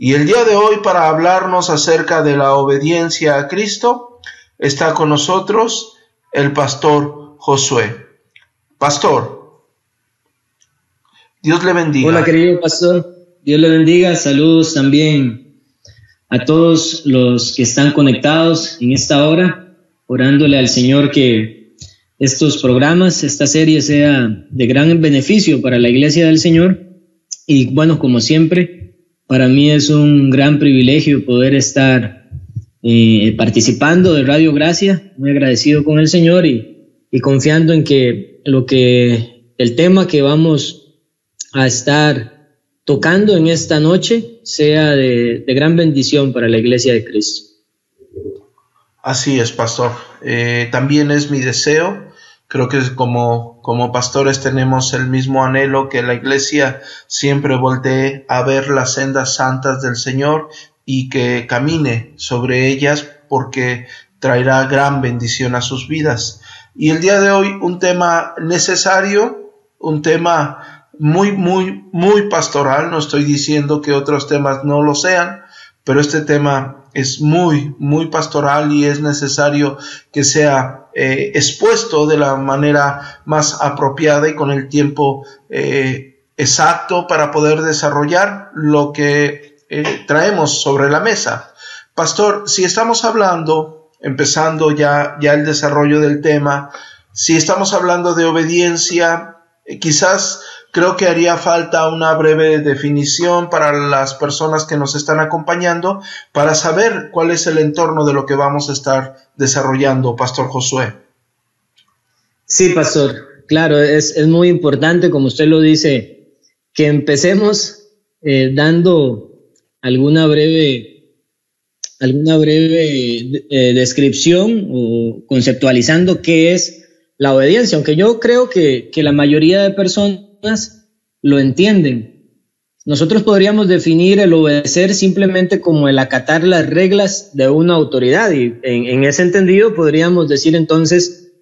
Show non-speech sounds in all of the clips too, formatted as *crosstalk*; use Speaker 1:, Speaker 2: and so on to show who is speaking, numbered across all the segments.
Speaker 1: Y el día de hoy para hablarnos acerca de la obediencia a Cristo está con nosotros el pastor Josué. Pastor, Dios le bendiga.
Speaker 2: Hola querido pastor, Dios le bendiga. Saludos también a todos los que están conectados en esta hora, orándole al Señor que estos programas, esta serie sea de gran beneficio para la iglesia del Señor. Y bueno, como siempre, para mí es un gran privilegio poder estar eh, participando de Radio Gracia, muy agradecido con el Señor y, confiando en que lo que el tema que vamos a estar tocando en esta noche sea de, de gran bendición para la Iglesia de Cristo.
Speaker 1: Así es, pastor. Eh, también es mi deseo Creo que como, como pastores tenemos el mismo anhelo que la iglesia siempre voltee a ver las sendas santas del Señor y que camine sobre ellas porque traerá gran bendición a sus vidas. Y el día de hoy un tema necesario, un tema muy, muy, muy pastoral. No estoy diciendo que otros temas no lo sean, pero este tema es muy, muy pastoral y es necesario que sea eh, expuesto de la manera más apropiada y con el tiempo eh, exacto para poder desarrollar lo que eh, traemos sobre la mesa. Pastor, si estamos hablando, empezando ya, ya el desarrollo del tema, si estamos hablando de obediencia, quizás Creo que haría falta una breve definición para las personas que nos están acompañando para saber cuál es el entorno de lo que vamos a estar desarrollando, Pastor Josué.
Speaker 2: Sí, Pastor, claro, es, muy importante, como usted lo dice, que empecemos eh, dando alguna breve, alguna breve eh, descripción o conceptualizando qué es la obediencia, aunque yo creo que, que la mayoría de personas lo entienden. Nosotros podríamos definir el obedecer simplemente como el acatar las reglas de una autoridad y en, ese entendido podríamos decir entonces,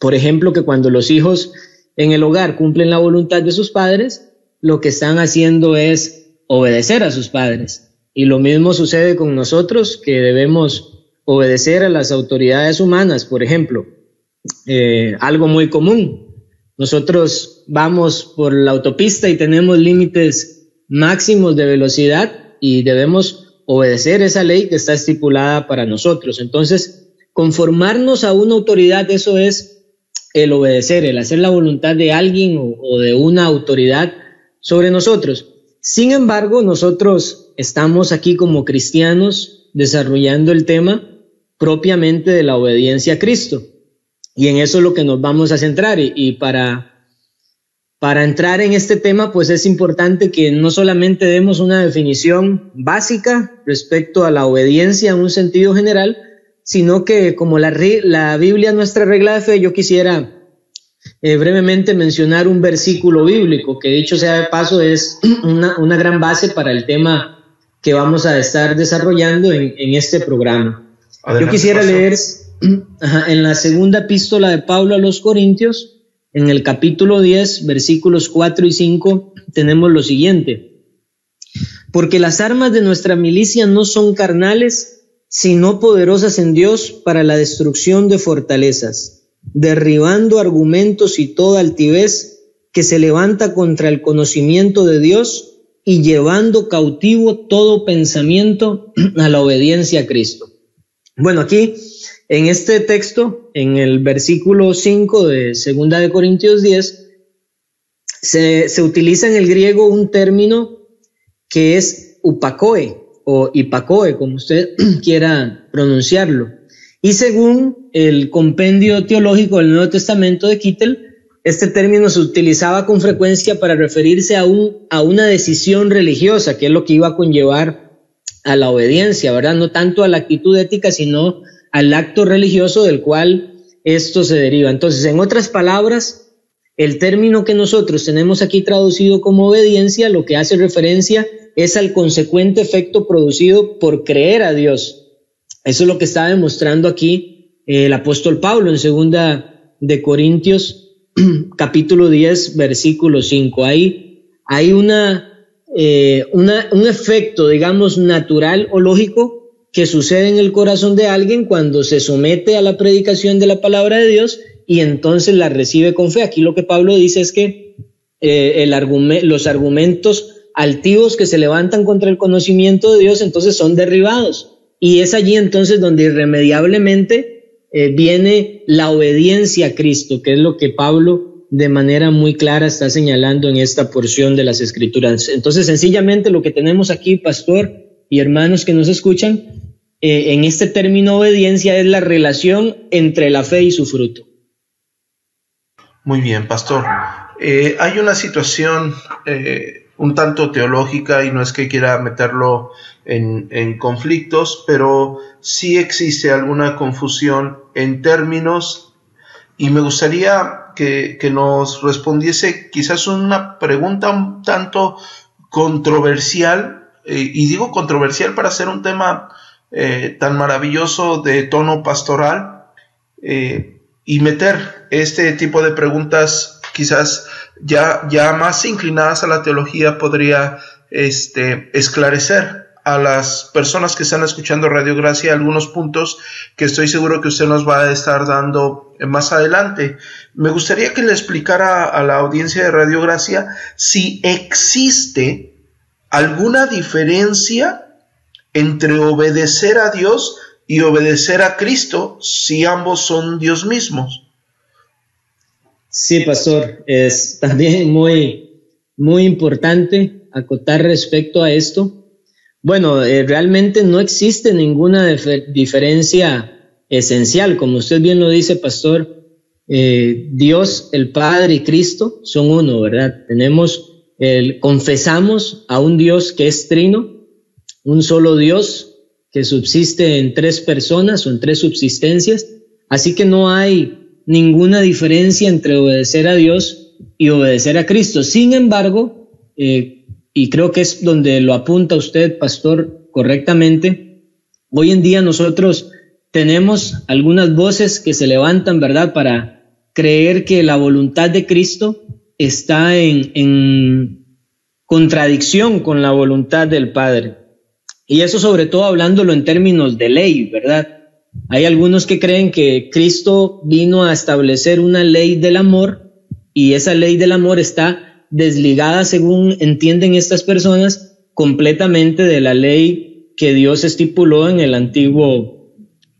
Speaker 2: por ejemplo, que cuando los hijos en el hogar cumplen la voluntad de sus padres, lo que están haciendo es obedecer a sus padres. Y lo mismo sucede con nosotros, que debemos obedecer a las autoridades humanas, por ejemplo. Eh, algo muy común, nosotros vamos por la autopista y tenemos límites máximos de velocidad y debemos obedecer esa ley que está estipulada para nosotros. Entonces, conformarnos a una autoridad, eso es el obedecer, el hacer la voluntad de alguien o, de una autoridad sobre nosotros. Sin embargo, nosotros estamos aquí como cristianos desarrollando el tema propiamente de la obediencia a Cristo. Y en eso es lo que nos vamos a centrar. Y, para, para entrar en este tema, pues es importante que no solamente demos una definición básica respecto a la obediencia en un sentido general, sino que como la, la Biblia es nuestra regla de fe, yo quisiera eh, brevemente mencionar un versículo bíblico, que dicho sea de paso es una, una gran base para el tema que vamos a estar desarrollando en, en este programa. yo quisiera leer *clears throat* en la segunda epístola de Pablo a los Corintios, en el capítulo 10, versículos 4 y 5, tenemos lo siguiente. Porque las armas de nuestra milicia no son carnales, sino poderosas en Dios para la destrucción de fortalezas, derribando argumentos y toda altivez que se levanta contra el conocimiento de Dios y llevando cautivo todo pensamiento *clears throat* a la obediencia a Cristo. Bueno, aquí en este texto, en el versículo 5 de Segunda de Corintios 10, se, se utiliza en el griego un término que es upacoe o ipacoe, como usted *clears throat* quiera pronunciarlo. Y según el compendio teológico del Nuevo Testamento de Kittel, este término se utilizaba con frecuencia para referirse a, a una decisión religiosa, que es lo que iba a conllevar a la obediencia, ¿verdad? No tanto a la actitud ética, sino al acto religioso del cual esto se deriva. Entonces, en otras palabras, el término que nosotros tenemos aquí traducido como obediencia lo que hace referencia es al consecuente efecto producido por creer a Dios. Eso es lo que está demostrando aquí el apóstol Pablo en segunda de Corintios *clears throat* capítulo 10 versículo 5. Ahí hay una eh, un efecto, digamos, natural o lógico que sucede en el corazón de alguien cuando se somete a la predicación de la palabra de Dios y entonces la recibe con fe. Aquí lo que Pablo dice es que eh, los argumentos altivos que se levantan contra el conocimiento de Dios entonces son derribados. Y es allí entonces donde irremediablemente eh, viene la obediencia a Cristo, que es lo que Pablo de manera muy clara está señalando en esta porción de las escrituras. Entonces, sencillamente lo que tenemos aquí, pastor y hermanos que nos escuchan, eh, en este término obediencia es la relación entre la fe y su fruto.
Speaker 1: Muy bien, pastor. Eh, hay una situación eh, un tanto teológica y no es que quiera meterlo en, conflictos, pero sí existe alguna confusión en términos y me gustaría que, nos respondiese quizás una pregunta un tanto controversial, y digo controversial para hacer un tema eh, tan maravilloso de tono pastoral eh, y meter este tipo de preguntas quizás ya, ya más inclinadas a la teología podría este, esclarecer a las personas que están escuchando Radio Gracia algunos puntos que estoy seguro que usted nos va a estar dando más adelante. Me gustaría que le explicara a la audiencia de Radio Gracia si existe alguna diferencia entre obedecer a Dios y obedecer a Cristo si ambos son Dios mismos.
Speaker 2: Sí, pastor, es también muy, muy importante acotar respecto a esto. Bueno, eh, realmente no existe ninguna diferencia esencial, como usted bien lo dice, pastor. Eh, Dios, el Padre y Cristo son uno, ¿verdad? Tenemos, el, confesamos a un Dios que es trino, un solo Dios que subsiste en tres personas o en tres subsistencias, así que no hay ninguna diferencia entre obedecer a Dios y obedecer a Cristo. Sin embargo, eh, y creo que es donde lo apunta usted, pastor, correctamente, hoy en día nosotros tenemos algunas voces que se levantan, ¿verdad?, para creer que la voluntad de Cristo está en, en contradicción con la voluntad del Padre. Y eso sobre todo hablándolo en términos de ley, ¿verdad? Hay algunos que creen que Cristo vino a establecer una ley del amor y esa ley del amor está desligada, según entienden estas personas, completamente de la ley que Dios estipuló en el antiguo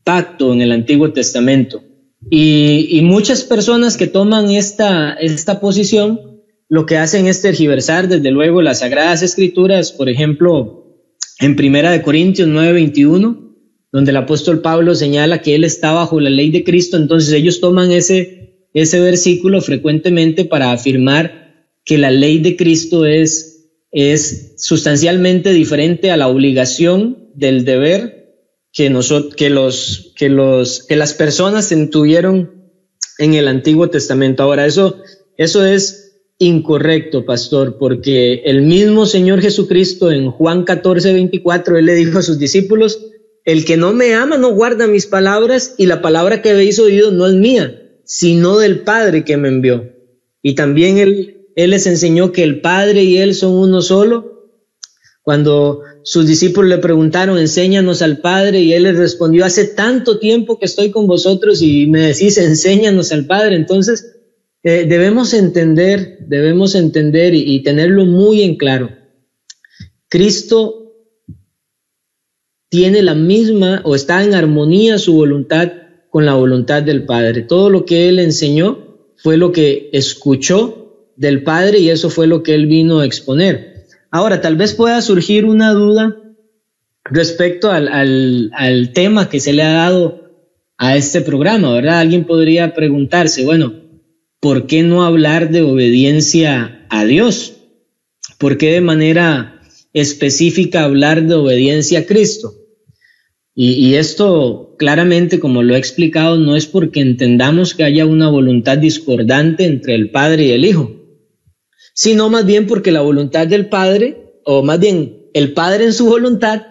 Speaker 2: pacto, en el antiguo testamento. Y, muchas personas que toman esta, esta posición lo que hacen es tergiversar desde luego las sagradas escrituras, por ejemplo, en Primera de Corintios 9:21, donde el apóstol Pablo señala que él está bajo la ley de Cristo, entonces ellos toman ese, ese versículo frecuentemente para afirmar que la ley de Cristo es, es sustancialmente diferente a la obligación del deber que, nosotros, que, los, que, los, que las personas tuvieron en el Antiguo Testamento. Ahora, eso, eso es incorrecto, pastor, porque el mismo Señor Jesucristo en Juan 14, 24, él le dijo a sus discípulos, el que no me ama no guarda mis palabras y la palabra que habéis oído no es mía, sino del Padre que me envió. Y también él, él les enseñó que el Padre y él son uno solo. Cuando sus discípulos le preguntaron, enséñanos al Padre, y él les respondió, hace tanto tiempo que estoy con vosotros y me decís, enséñanos al Padre. Entonces, eh, debemos entender, debemos entender y, tenerlo muy en claro. Cristo tiene la misma o está en armonía su voluntad con la voluntad del Padre. Todo lo que Él enseñó fue lo que escuchó del Padre y eso fue lo que Él vino a exponer. Ahora, tal vez pueda surgir una duda respecto al, al tema que se le ha dado a este programa, ¿verdad? Alguien podría preguntarse, bueno, ¿por qué no hablar de obediencia a Dios? ¿Por qué de manera específica hablar de obediencia a Cristo? Y, esto claramente, como lo he explicado, no es porque entendamos que haya una voluntad discordante entre el Padre y el Hijo, sino más bien porque la voluntad del Padre, o más bien el Padre en su voluntad,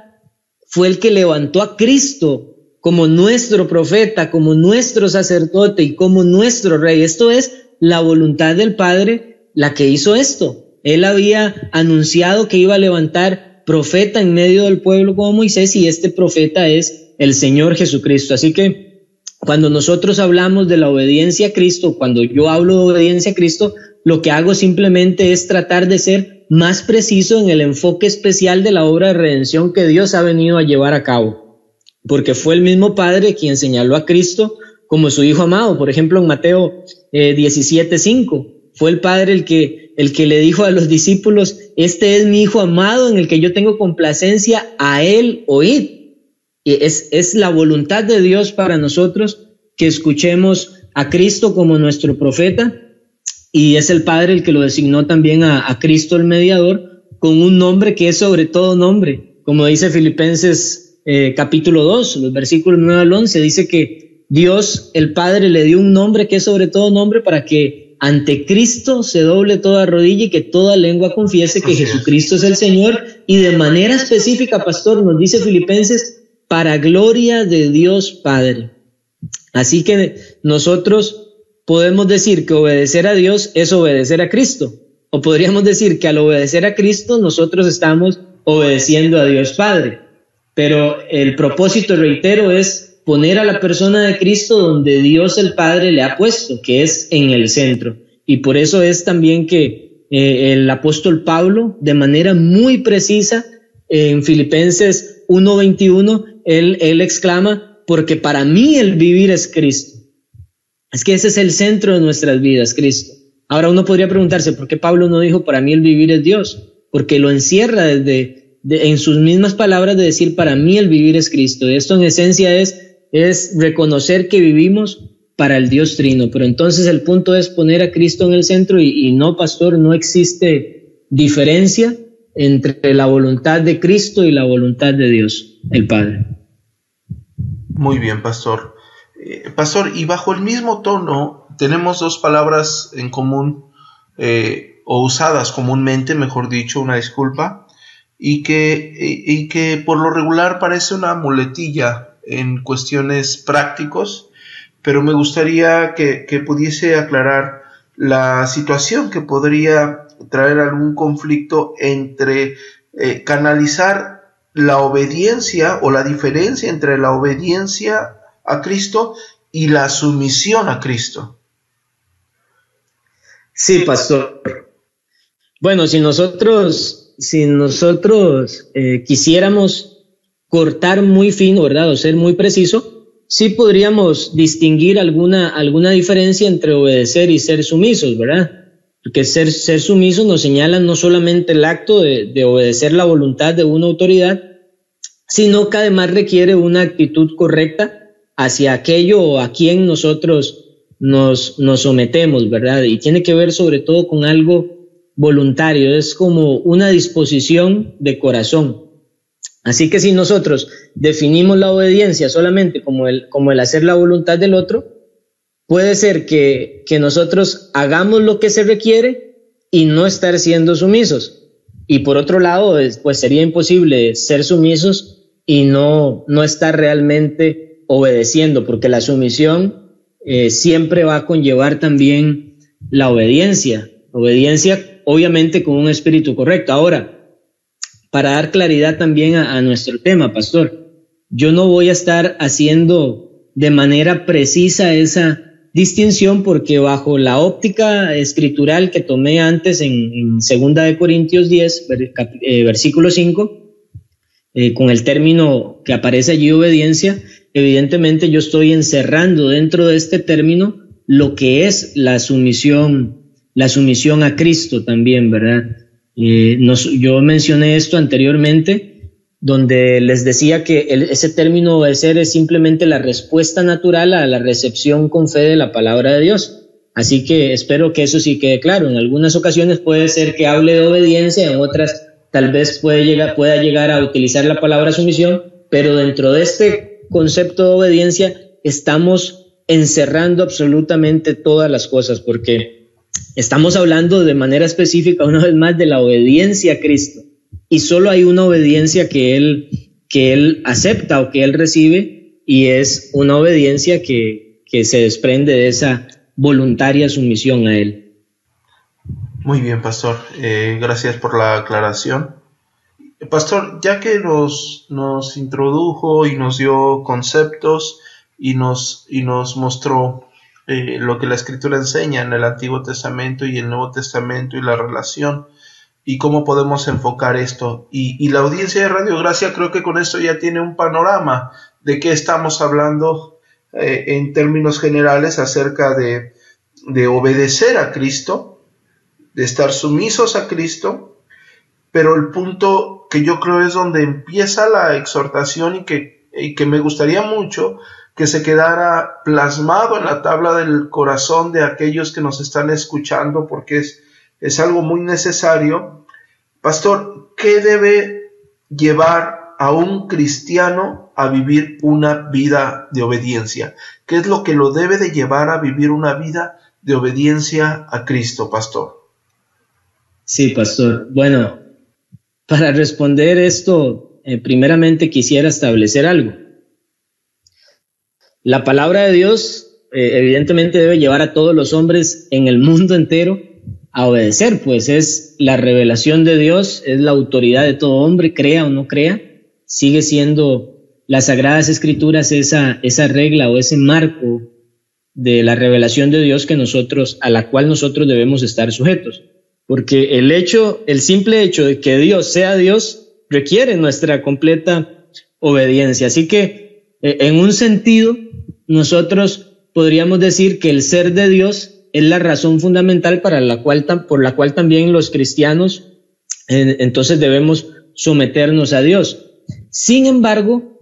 Speaker 2: fue el que levantó a Cristo como nuestro profeta, como nuestro sacerdote y como nuestro rey. Esto es la voluntad del Padre la que hizo esto. Él había anunciado que iba a levantar profeta en medio del pueblo como Moisés y este profeta es el Señor Jesucristo. Así que cuando nosotros hablamos de la obediencia a Cristo, cuando yo hablo de obediencia a Cristo, lo que hago simplemente es tratar de ser más preciso en el enfoque especial de la obra de redención que Dios ha venido a llevar a cabo. Porque fue el mismo Padre quien señaló a Cristo como su Hijo amado. Por ejemplo, en Mateo eh, 17:5, fue el Padre el que, el que le dijo a los discípulos, este es mi Hijo amado en el que yo tengo complacencia, a Él oíd. Y es, es la voluntad de Dios para nosotros que escuchemos a Cristo como nuestro profeta y es el Padre el que lo designó también a, a Cristo el mediador con un nombre que es sobre todo nombre. Como dice Filipenses eh, capítulo 2, los versículos 9 al 11, dice que Dios, el Padre, le dio un nombre que es sobre todo nombre para que ante Cristo se doble toda rodilla y que toda lengua confiese que Jesucristo es el Señor. Y de manera específica, pastor, nos dice Filipenses, para gloria de Dios Padre. Así que nosotros podemos decir que obedecer a Dios es obedecer a Cristo. O podríamos decir que al obedecer a Cristo nosotros estamos obedeciendo a Dios Padre. Pero el propósito, reitero, es poner a la persona de Cristo donde Dios el Padre le ha puesto, que es en el centro. Y por eso es también que eh, el apóstol Pablo, de manera muy precisa, en Filipenses 1.21, él, él exclama, porque para mí el vivir es Cristo. Es que ese es el centro de nuestras vidas, Cristo. Ahora uno podría preguntarse, ¿por qué Pablo no dijo, para mí el vivir es Dios? Porque lo encierra desde, en sus mismas palabras de decir, para mí el vivir es Cristo. Esto en esencia es es reconocer que vivimos para el Dios Trino. Pero entonces el punto es poner a Cristo en el centro y, no, pastor, no existe diferencia entre la voluntad de Cristo y la voluntad de Dios, el Padre.
Speaker 1: Muy bien, pastor. Eh, pastor, y bajo el mismo tono tenemos dos palabras en común, eh, o usadas comúnmente, mejor dicho, una disculpa, y que, y que por lo regular parece una muletilla en cuestiones prácticos, pero me gustaría que, pudiese aclarar la situación que podría traer algún conflicto entre eh, canalizar la obediencia o la diferencia entre la obediencia a Cristo y la sumisión a Cristo.
Speaker 2: Sí, pastor. Bueno, si nosotros, si nosotros eh, quisiéramos cortar muy fino, ¿verdad? O ser muy preciso, sí podríamos distinguir alguna, alguna diferencia entre obedecer y ser sumisos, ¿verdad? Porque ser, ser sumiso nos señala no solamente el acto de, de obedecer la voluntad de una autoridad, sino que además requiere una actitud correcta hacia aquello a quien nosotros nos, nos sometemos, ¿verdad? Y tiene que ver sobre todo con algo voluntario, es como una disposición de corazón. Así que si nosotros definimos la obediencia solamente como el, como el hacer la voluntad del otro, puede ser que, que nosotros hagamos lo que se requiere y no estar siendo sumisos. Y por otro lado, pues sería imposible ser sumisos y no, no estar realmente obedeciendo, porque la sumisión eh, siempre va a conllevar también la obediencia. Obediencia, obviamente, con un espíritu correcto. Ahora, para dar claridad también a, nuestro tema, pastor. Yo no voy a estar haciendo de manera precisa esa distinción porque bajo la óptica escritural que tomé antes en, segunda de Corintios 10, eh, versículo 5, eh, con el término que aparece allí obediencia, evidentemente yo estoy encerrando dentro de este término lo que es la sumisión, la sumisión a Cristo también, ¿verdad? Eh, yo mencioné esto anteriormente, donde les decía que ese término obedecer es simplemente la respuesta natural a la recepción con fe de la palabra de Dios. Así que espero que eso sí quede claro. En algunas ocasiones puede ser que hable de obediencia, en otras tal vez pueda llegar a utilizar la palabra sumisión, pero dentro de este concepto de obediencia estamos encerrando absolutamente todas las cosas, porque Estamos hablando de manera específica una vez más de la obediencia a Cristo. Y solo hay una obediencia que Él, que él acepta o que Él recibe y es una obediencia que, que se desprende de esa voluntaria sumisión a Él.
Speaker 1: Muy bien, pastor. Eh, gracias por la aclaración. Pastor, ya que nos, nos introdujo y nos dio conceptos y nos, y nos mostró eh, lo que la escritura enseña en el Antiguo Testamento y el Nuevo Testamento y la relación y cómo podemos enfocar esto. Y, la audiencia de Radio Gracia creo que con esto ya tiene un panorama de qué estamos hablando eh, en términos generales acerca de, de obedecer a Cristo, de estar sumisos a Cristo, pero el punto que yo creo es donde empieza la exhortación y que, y que me gustaría mucho que se quedara plasmado en la tabla del corazón de aquellos que nos están escuchando, porque es, es algo muy necesario. Pastor, ¿qué debe llevar a un cristiano a vivir una vida de obediencia? ¿Qué es lo que lo debe de llevar a vivir una vida de obediencia a Cristo, pastor?
Speaker 2: Sí, pastor. Bueno, para responder esto, eh, primeramente quisiera establecer algo. La palabra de Dios eh, evidentemente debe llevar a todos los hombres en el mundo entero a obedecer, pues es la revelación de Dios, es la autoridad de todo hombre, crea o no crea, sigue siendo las sagradas escrituras esa, esa regla o ese marco de la revelación de Dios que nosotros, a la cual nosotros debemos estar sujetos. Porque el hecho, el simple hecho de que Dios sea Dios requiere nuestra completa obediencia. Así que, eh, en un sentido, nosotros podríamos decir que el ser de Dios es la razón fundamental para la cual, por la cual también los cristianos entonces debemos someternos a Dios. Sin embargo,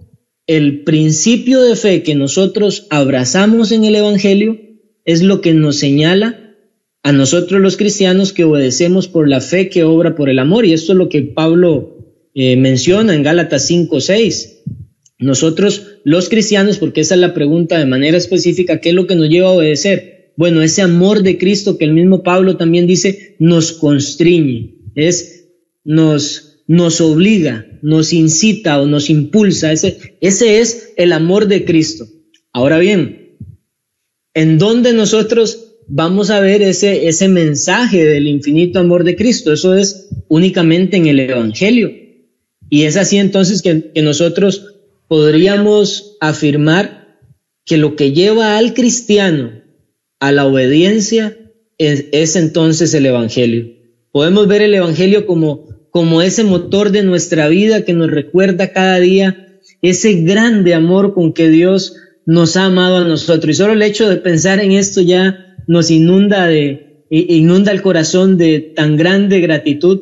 Speaker 2: el principio de fe que nosotros abrazamos en el Evangelio es lo que nos señala a nosotros los cristianos que obedecemos por la fe que obra por el amor. Y esto es lo que Pablo eh, menciona en Gálatas 5, 6. Nosotros, los cristianos, porque esa es la pregunta de manera específica, ¿qué es lo que nos lleva a obedecer? Bueno, ese amor de Cristo que el mismo Pablo también dice, nos constriñe, es, nos, nos obliga, nos incita o nos impulsa. Ese, ese es el amor de Cristo. Ahora bien, ¿en dónde nosotros vamos a ver ese, ese mensaje del infinito amor de Cristo? Eso es únicamente en el Evangelio. Y es así entonces que, que nosotros podríamos afirmar que lo que lleva al cristiano a la obediencia es, entonces el Evangelio. Podemos ver el Evangelio como, como ese motor de nuestra vida que nos recuerda cada día ese grande amor con que Dios nos ha amado a nosotros. Y solo el hecho de pensar en esto ya nos inunda de, inunda el corazón de tan grande gratitud,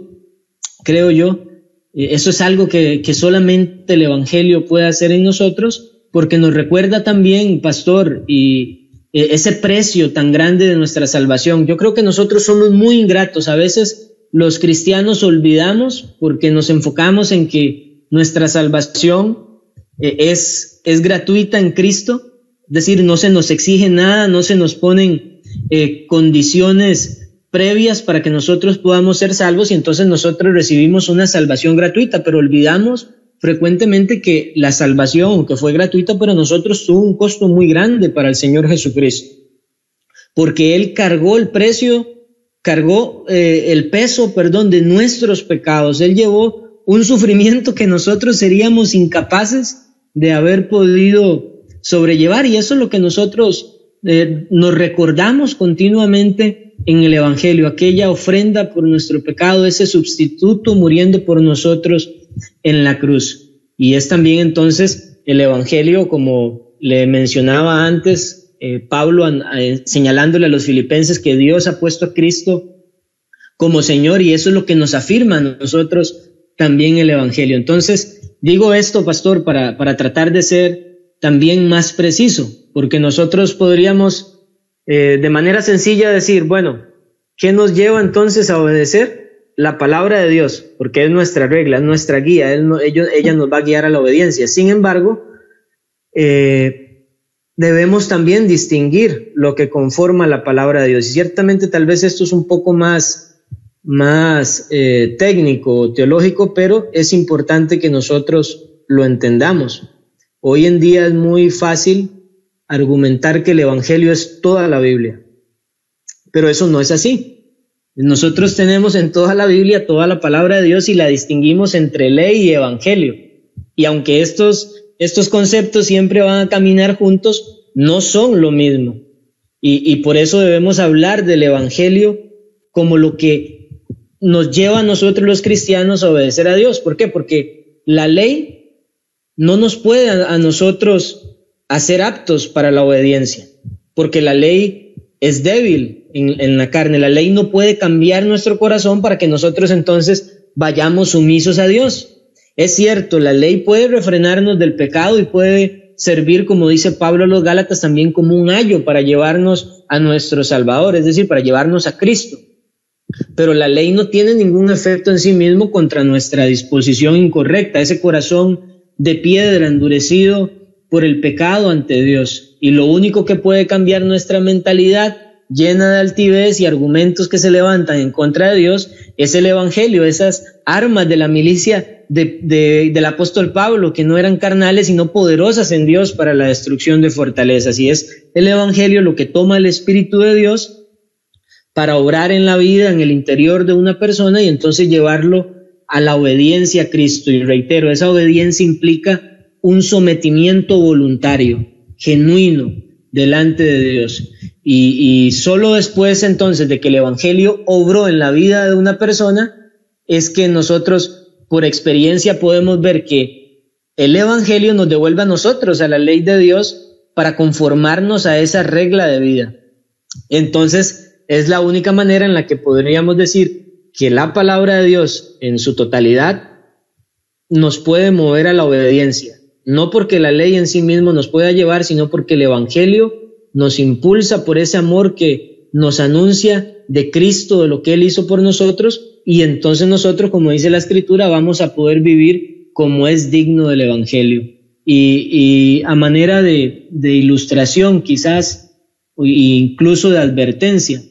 Speaker 2: creo yo, eso es algo que, solamente el Evangelio puede hacer en nosotros, porque nos recuerda también, pastor, y eh, ese precio tan grande de nuestra salvación. Yo creo que nosotros somos muy ingratos. A veces los cristianos olvidamos porque nos enfocamos en que nuestra salvación eh, es, es gratuita en Cristo, es decir, no se nos exige nada, no se nos ponen condiciones previas para que nosotros podamos ser salvos y entonces nosotros recibimos una salvación gratuita, pero olvidamos frecuentemente que la salvación, que fue gratuita para nosotros, tuvo un costo muy grande para el Señor Jesucristo, porque Él cargó el precio, cargó eh, el peso, perdón, de nuestros pecados. Él llevó un sufrimiento que nosotros seríamos incapaces de haber podido sobrellevar y eso es lo que nosotros eh, nos recordamos continuamente en el Evangelio, aquella ofrenda por nuestro pecado, ese sustituto muriendo por nosotros en la cruz. Y es también entonces el Evangelio, como le mencionaba antes eh, Pablo eh, señalándole a los filipenses que Dios ha puesto a Cristo como Señor y eso es lo que nos afirma a nosotros también el Evangelio. Entonces, digo esto, pastor, para, para tratar de ser también más preciso, porque nosotros podríamos eh, de manera sencilla decir, bueno, ¿qué nos lleva entonces a obedecer? La palabra de Dios, porque es nuestra regla, es nuestra guía, ella nos va a guiar a la obediencia. Sin embargo, eh, debemos también distinguir lo que conforma la palabra de Dios. Y ciertamente tal vez esto es un poco más, más eh, técnico o teológico, pero es importante que nosotros lo entendamos. Hoy en día es muy fácil argumentar que el Evangelio es toda la Biblia. Pero eso no es así. Nosotros tenemos en toda la Biblia toda la palabra de Dios y la distinguimos entre ley y evangelio. Y aunque estos, estos conceptos siempre van a caminar juntos, no son lo mismo. Y, por eso debemos hablar del evangelio como lo que nos lleva a nosotros los cristianos a obedecer a Dios. ¿Por qué? Porque la ley no nos puede a, nosotros hacer aptos para la obediencia, porque la ley es débil en, en, la carne. La ley no puede cambiar nuestro corazón para que nosotros entonces vayamos sumisos a Dios. Es cierto, la ley puede refrenarnos del pecado y puede servir, como dice Pablo a los Gálatas, también como un ayo para llevarnos a nuestro Salvador, es decir, para llevarnos a Cristo. Pero la ley no tiene ningún efecto en sí mismo contra nuestra disposición incorrecta, ese corazón de piedra endurecido por el pecado ante Dios. Y lo único que puede cambiar nuestra mentalidad llena de altivez y argumentos que se levantan en contra de Dios es el Evangelio, esas armas de la milicia del apóstol Pablo, que no eran carnales, sino poderosas en Dios para la destrucción de fortalezas. Y es el Evangelio lo que toma el Espíritu de Dios para obrar en la vida, en el interior de una persona y entonces llevarlo a la obediencia a Cristo. Y reitero, esa obediencia implica un sometimiento voluntario, genuino, delante de Dios. Y, solo después entonces de que el Evangelio obró en la vida de una persona, es que nosotros por experiencia podemos ver que el Evangelio nos devuelve a nosotros a la ley de Dios para conformarnos a esa regla de vida. Entonces, es la única manera en la que podríamos decir que la palabra de Dios en su totalidad nos puede mover a la obediencia. No porque la ley en sí mismo nos pueda llevar, sino porque el Evangelio nos impulsa por ese amor que nos anuncia de Cristo, de lo que Él hizo por nosotros, y entonces nosotros, como dice la Escritura, vamos a poder vivir como es digno del Evangelio. Y, a manera de, ilustración, quizás, e incluso de advertencia,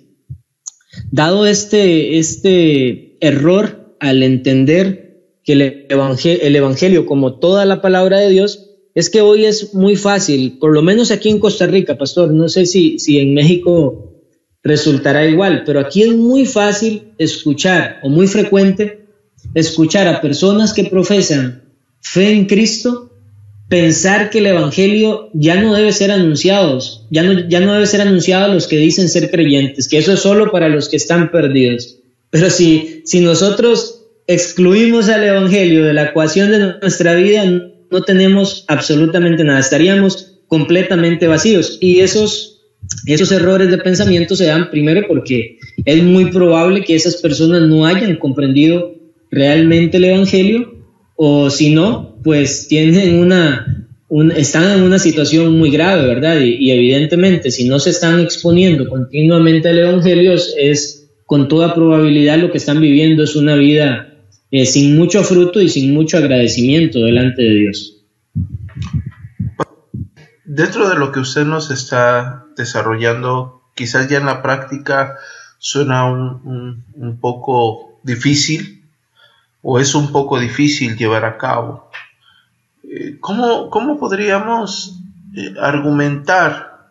Speaker 2: Dado este, este error al entender que el evangelio, el evangelio, como toda la palabra de Dios, es que hoy es muy fácil, por lo menos aquí en Costa Rica, pastor, no sé si, si en México resultará igual, pero aquí es muy fácil escuchar o muy frecuente escuchar a personas que profesan fe en Cristo pensar que el Evangelio ya no debe ser anunciado, ya no, ya no debe ser anunciado a los que dicen ser creyentes, que eso es solo para los que están perdidos. Pero si, si nosotros excluimos al Evangelio de la ecuación de nuestra vida, no tenemos absolutamente nada, estaríamos completamente vacíos. Y esos, esos errores de pensamiento se dan primero porque es muy probable que esas personas no hayan comprendido realmente el Evangelio o si no, pues tienen una, están en una situación muy grave, ¿verdad? Y, evidentemente, si no se están exponiendo continuamente al Evangelio, es con toda probabilidad lo que están viviendo es una vida eh, sin mucho fruto y sin mucho agradecimiento delante de Dios.
Speaker 1: Dentro de lo que usted nos está desarrollando, quizás ya en la práctica suena un, poco difícil, o es un poco difícil llevar a cabo. Eh, ¿Cómo, cómo podríamos eh, argumentar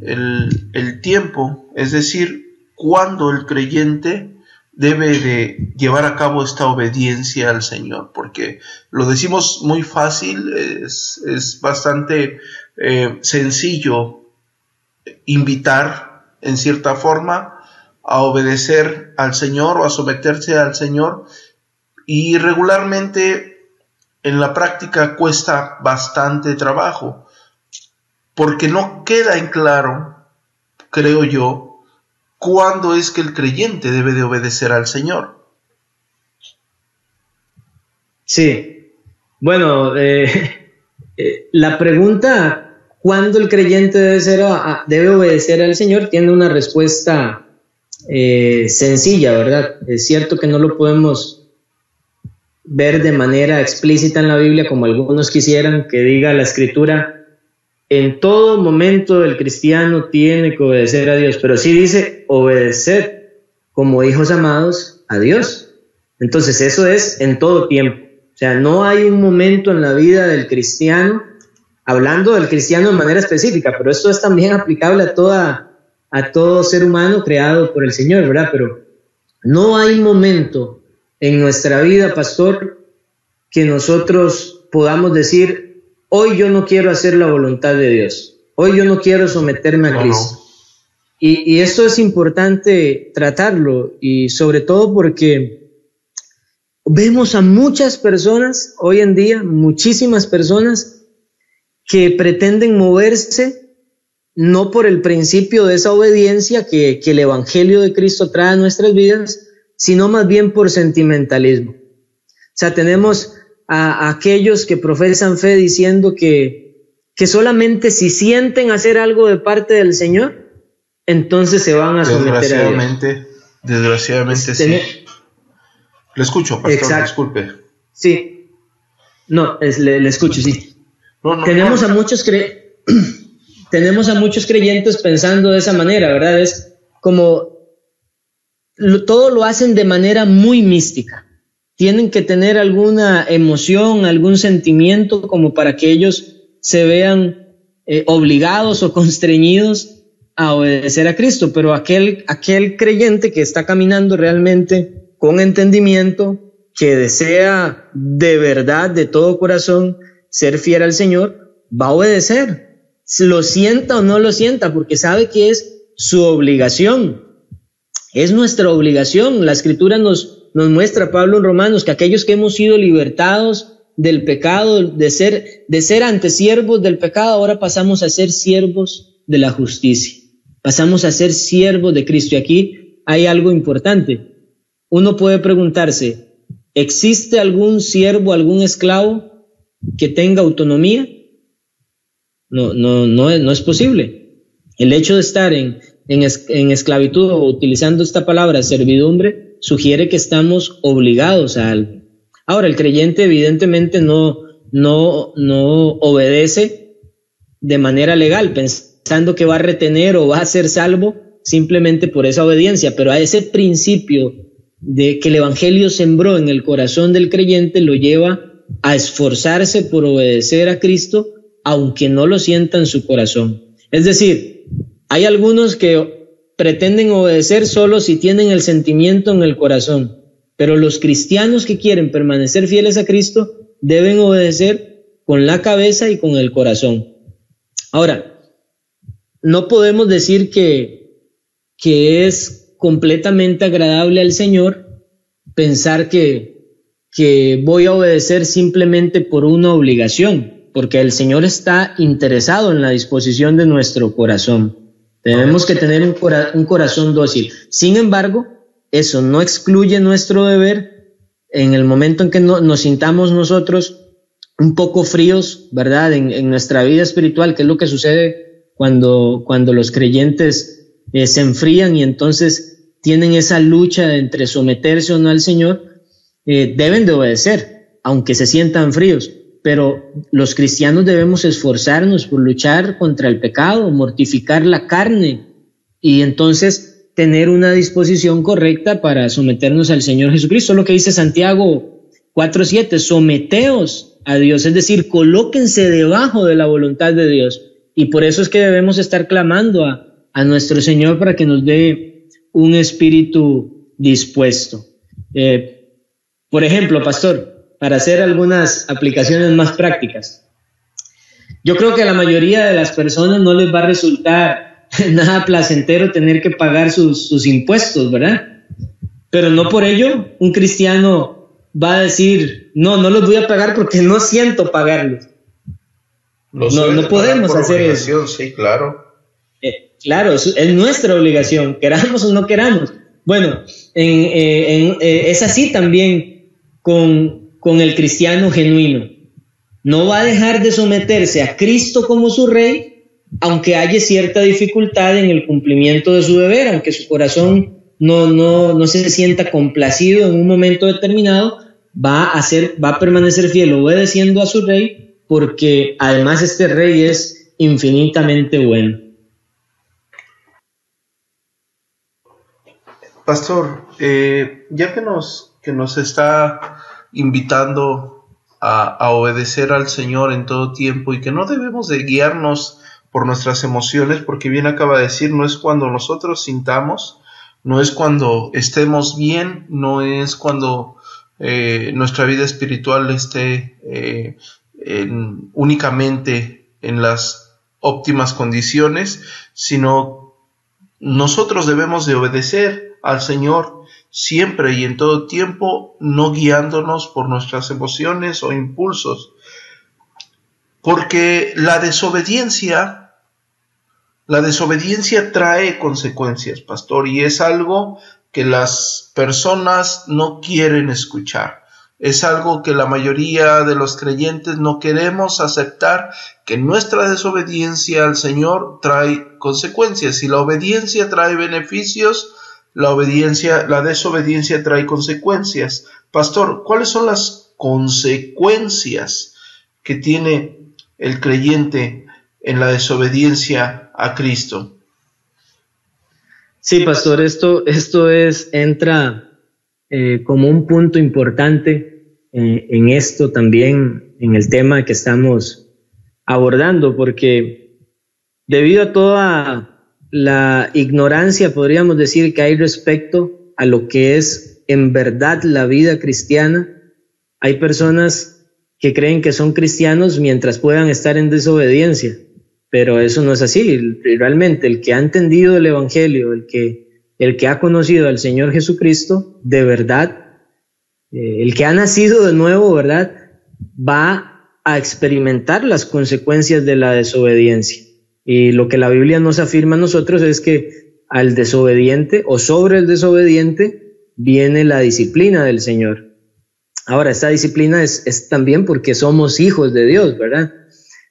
Speaker 1: el, el, tiempo? Es decir, cuándo el creyente debe de llevar a cabo esta obediencia al Señor, porque lo decimos muy fácil, es, es bastante eh, sencillo invitar en cierta forma a obedecer al Señor o a someterse al Señor, y regularmente en la práctica cuesta bastante trabajo porque no queda en claro, creo yo, cuándo es que el creyente debe de obedecer al Señor.
Speaker 2: Sí, bueno, eh, *laughs* eh, la pregunta, ¿cuándo el creyente debe, ser, debe obedecer al Señor? Tiene una respuesta eh, sencilla, ¿verdad? Es cierto que no lo podemos ver de manera explícita en la Biblia, como algunos quisieran, que diga la escritura, en todo momento el cristiano tiene que obedecer a Dios, pero sí dice obedecer como hijos amados a Dios. Entonces eso es en todo tiempo. O sea, no hay un momento en la vida del cristiano, hablando del cristiano de manera específica, pero esto es también aplicable a, toda, a todo ser humano creado por el Señor, ¿verdad? Pero No hay momento en nuestra vida, pastor, que nosotros podamos decir, hoy yo no quiero hacer la voluntad de Dios, hoy yo no quiero someterme a Cristo. Y, y, esto es importante tratarlo, y sobre todo porque vemos a muchas personas hoy en día, muchísimas personas, que pretenden moverse no por el principio de esa obediencia que, que el Evangelio de Cristo trae a nuestras vidas, sino más bien por sentimentalismo. O sea, tenemos a, aquellos que profesan fe diciendo que, que solamente si sienten hacer algo de parte del Señor, entonces se van a someter
Speaker 1: desgraciadamente, a Dios. Desgraciadamente, sí. Le escucho, pastor, disculpe.
Speaker 2: Sí. No, le, escucho, sí. tenemos a muchos cre *clears throat* tenemos a muchos creyentes pensando de esa manera, ¿verdad? Es como todo lo hacen de manera muy mística. Tienen que tener alguna emoción, algún sentimiento como para que ellos se vean eh, obligados o constreñidos a obedecer a Cristo, pero aquel, aquel creyente que está caminando realmente con entendimiento, que desea de verdad, de todo corazón, ser fiel al Señor, va a obedecer, lo sienta o no lo sienta, porque sabe que es su obligación. Es nuestra obligación. La escritura nos, nos muestra, Pablo en Romanos, que aquellos que hemos sido libertados del pecado, de ser, de ser ante siervos del pecado, ahora pasamos a ser siervos de la justicia pasamos a ser siervos de Cristo. Y aquí hay algo importante. Uno puede preguntarse, ¿existe algún siervo, algún esclavo que tenga autonomía? No, no, no, no es posible. El hecho de estar en, en, en esclavitud o utilizando esta palabra servidumbre sugiere que estamos obligados a algo. Ahora, el creyente evidentemente no, no, no obedece de manera legal, pensando que va a retener o va a ser salvo simplemente por esa obediencia, pero a ese principio de que el Evangelio sembró en el corazón del creyente lo lleva a esforzarse por obedecer a Cristo, aunque no lo sienta en su corazón. Es decir, hay algunos que pretenden obedecer solo si tienen el sentimiento en el corazón, pero los cristianos que quieren permanecer fieles a Cristo deben obedecer con la cabeza y con el corazón. Ahora, no podemos decir que, que es completamente agradable al Señor pensar que, que voy a obedecer simplemente por una obligación, porque el Señor está interesado en la disposición de nuestro corazón. Tenemos que tener un, un corazón dócil. Sin embargo, eso no excluye nuestro deber en el momento en que nos sintamos nosotros un poco fríos, ¿verdad? En, en, nuestra vida espiritual, que es lo que sucede cuando, cuando los creyentes eh, se enfrían y entonces tienen esa lucha entre someterse o no al Señor, eh, deben de obedecer, aunque se sientan fríos. Pero los cristianos debemos esforzarnos por luchar contra el pecado, mortificar la carne y entonces tener una disposición correcta para someternos al Señor Jesucristo. Lo que dice Santiago 4.7, someteos a Dios, es decir, colóquense debajo de la voluntad de Dios. Y por eso es que debemos estar clamando a, nuestro Señor para que nos dé un espíritu dispuesto. Eh, por ejemplo, pastor, para hacer algunas aplicaciones más prácticas. Yo creo que a la mayoría de las personas no les va a resultar *laughs* nada placentero tener que pagar sus, sus impuestos, ¿verdad? Pero no por ello un cristiano va a decir, no, no los voy a pagar porque no siento pagarlos no, no podemos hacer eso.
Speaker 1: Sí, claro.
Speaker 2: Eh, claro, es, nuestra obligación, *laughs* queramos o no queramos. Bueno, eh, eh, es así también con, con el cristiano genuino. No va a dejar de someterse a Cristo como su rey, aunque haya cierta dificultad en el cumplimiento de su deber, aunque su corazón no, no, no se sienta complacido en un momento determinado, va a, hacer, va a permanecer fiel obedeciendo a su rey porque además este rey es infinitamente bueno.
Speaker 1: Pastor, eh, ya que nos, que nos está invitando a, obedecer al Señor en todo tiempo y que no debemos de guiarnos por nuestras emociones, porque bien acaba de decir, no es cuando nosotros sintamos, no es cuando estemos bien, no es cuando eh, nuestra vida espiritual esté eh, únicamente en las óptimas condiciones, sino nosotros debemos de obedecer al Señor siempre y en todo tiempo, no guiándonos por nuestras emociones o impulsos, porque la desobediencia, la desobediencia trae consecuencias, pastor, y es algo que las personas no quieren escuchar. Es algo que la mayoría de los creyentes no queremos aceptar, que nuestra desobediencia al Señor trae consecuencias. Si la obediencia trae beneficios, la obediencia, la desobediencia trae consecuencias. Pastor, ¿cuáles son las consecuencias que tiene el creyente en la desobediencia a Cristo.
Speaker 2: Sí, pastor, esto, esto es, entra eh, como un punto importante eh, en esto también, en el tema que estamos abordando, porque debido a toda la ignorancia, podríamos decir, que hay respecto a lo que es en verdad la vida cristiana, hay personas que creen que son cristianos mientras puedan estar en desobediencia, pero eso no es así. Realmente el que ha entendido el Evangelio, el que, el que ha conocido al Señor Jesucristo, de verdad, eh, el que ha nacido de nuevo, ¿verdad? Va a experimentar las consecuencias de la desobediencia. Y lo que la Biblia nos afirma a nosotros es que al desobediente o sobre el desobediente viene la disciplina del Señor. Ahora, esta disciplina es, también porque somos hijos de Dios, ¿verdad?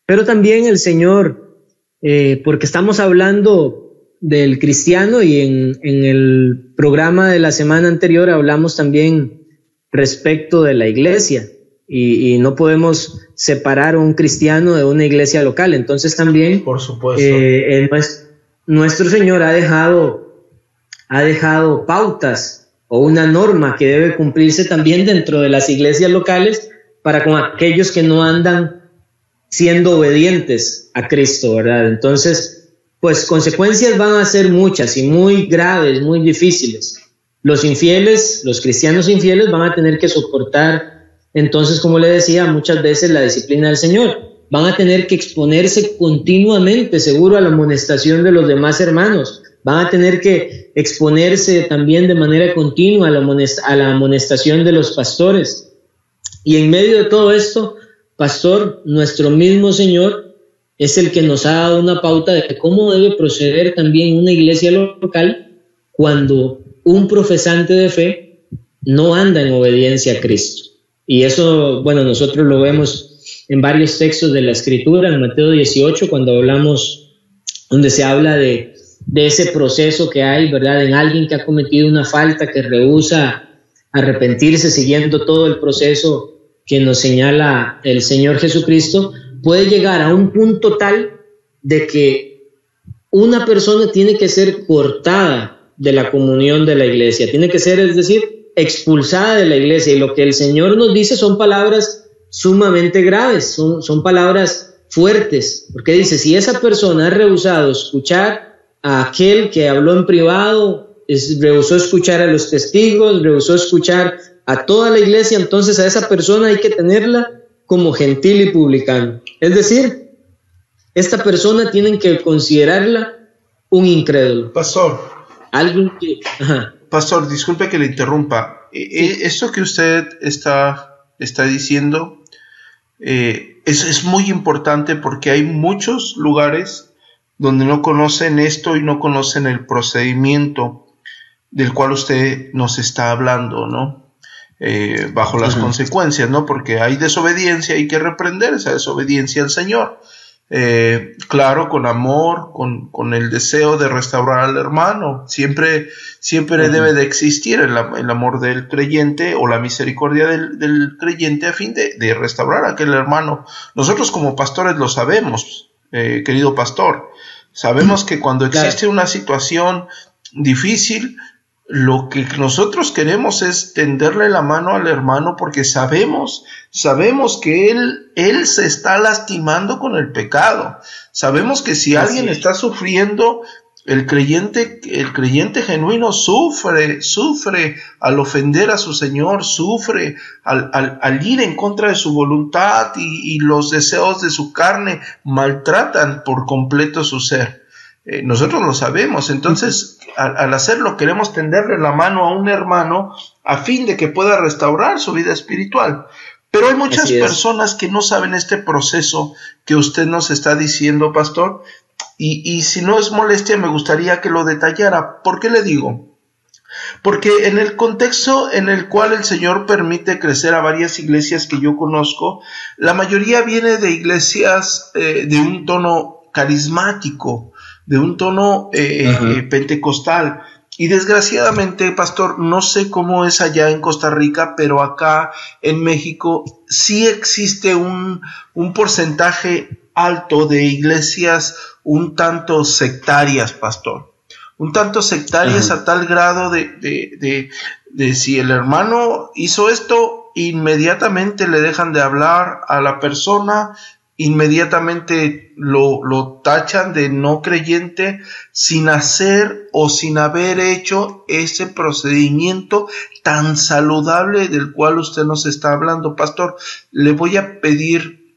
Speaker 2: Pero también el Señor, eh, porque estamos hablando del cristiano y en, el programa de la semana anterior hablamos también respecto de la iglesia y, no podemos separar un cristiano de una iglesia local. Entonces también,
Speaker 1: por supuesto,
Speaker 2: eh, nuestro Señor ha dejado, ha dejado pautas o una norma que debe cumplirse también dentro de las iglesias locales para con aquellos que no andan siendo obedientes a Cristo, ¿verdad? Entonces, pues consecuencias van a ser muchas y muy graves, muy difíciles. Los infieles, los cristianos infieles van a tener que soportar, entonces, como le decía, muchas veces la disciplina del Señor. Van a tener que exponerse continuamente, seguro, a la amonestación de los demás hermanos van a tener que exponerse también de manera continua a la, amonestación de los pastores. Y en medio de todo esto, pastor, nuestro mismo Señor es el que nos ha dado una pauta de cómo debe proceder también una iglesia local cuando un profesante de fe no anda en obediencia a Cristo. Y eso, bueno, nosotros lo vemos en varios textos de la Escritura, en Mateo 18, cuando hablamos, donde se habla de de ese proceso que hay, ¿verdad? En alguien que ha cometido una falta, que rehúsa arrepentirse siguiendo todo el proceso que nos señala el Señor Jesucristo, puede llegar a un punto tal de que una persona tiene que ser cortada de la comunión de la iglesia, tiene que ser, es decir, expulsada de la iglesia. Y lo que el Señor nos dice son palabras sumamente graves, son, son palabras fuertes, porque dice, si esa persona ha rehusado escuchar a aquel que habló en privado, rehusó escuchar a los testigos, rehusó escuchar a toda la iglesia, entonces a esa persona hay que tenerla como gentil y publicano. Es decir, esta persona tienen que considerarla un incrédulo.
Speaker 1: Pastor.
Speaker 2: Alguien que...
Speaker 1: Pastor, disculpe que le interrumpa. E, e, esto que usted está, está diciendo eh, es, es muy importante porque hay muchos lugares donde no conocen esto y no conocen el procedimiento del cual usted nos está hablando, ¿no? Eh, bajo las consecuencias, ¿no? Porque hay desobediencia, hay que reprender esa desobediencia al Señor. Eh, claro, con amor, con, el deseo de restaurar al hermano. Siempre, siempre debe de existir el, amor del creyente o la misericordia del, creyente a fin de, restaurar a aquel hermano. Nosotros como pastores lo sabemos, eh, querido pastor. Sabemos que cuando existe una situación difícil, lo que nosotros queremos es tenderle la mano al hermano porque sabemos, sabemos que él, él se está lastimando con el pecado. Sabemos que si alguien está sufriendo El creyente, el creyente genuino sufre, sufre al ofender a su Señor, sufre al, al, ir en contra de su voluntad y, los deseos de su carne maltratan por completo su ser. Eh, nosotros lo sabemos, entonces al, al, hacerlo queremos tenderle la mano a un hermano a fin de que pueda restaurar su vida espiritual. Pero hay muchas personas que no saben este proceso que usted nos está diciendo, pastor, y, si no es molestia, me gustaría que lo detallara. ¿Por qué le digo? Porque en el contexto en el cual el Señor permite crecer a varias iglesias que yo conozco, la mayoría viene de iglesias eh, de un tono carismático, de un tono eh, eh, pentecostal. Y desgraciadamente, pastor, no sé cómo es allá en Costa Rica, pero acá en México sí existe un, un porcentaje alto de iglesias un tanto sectarias, pastor. Un tanto sectarias a tal grado de, de, de, si el hermano hizo esto, inmediatamente le dejan de hablar a la persona, inmediatamente lo, lo, tachan de no creyente sin hacer o sin haber hecho ese procedimiento tan saludable del cual usted nos está hablando. Pastor, le voy a pedir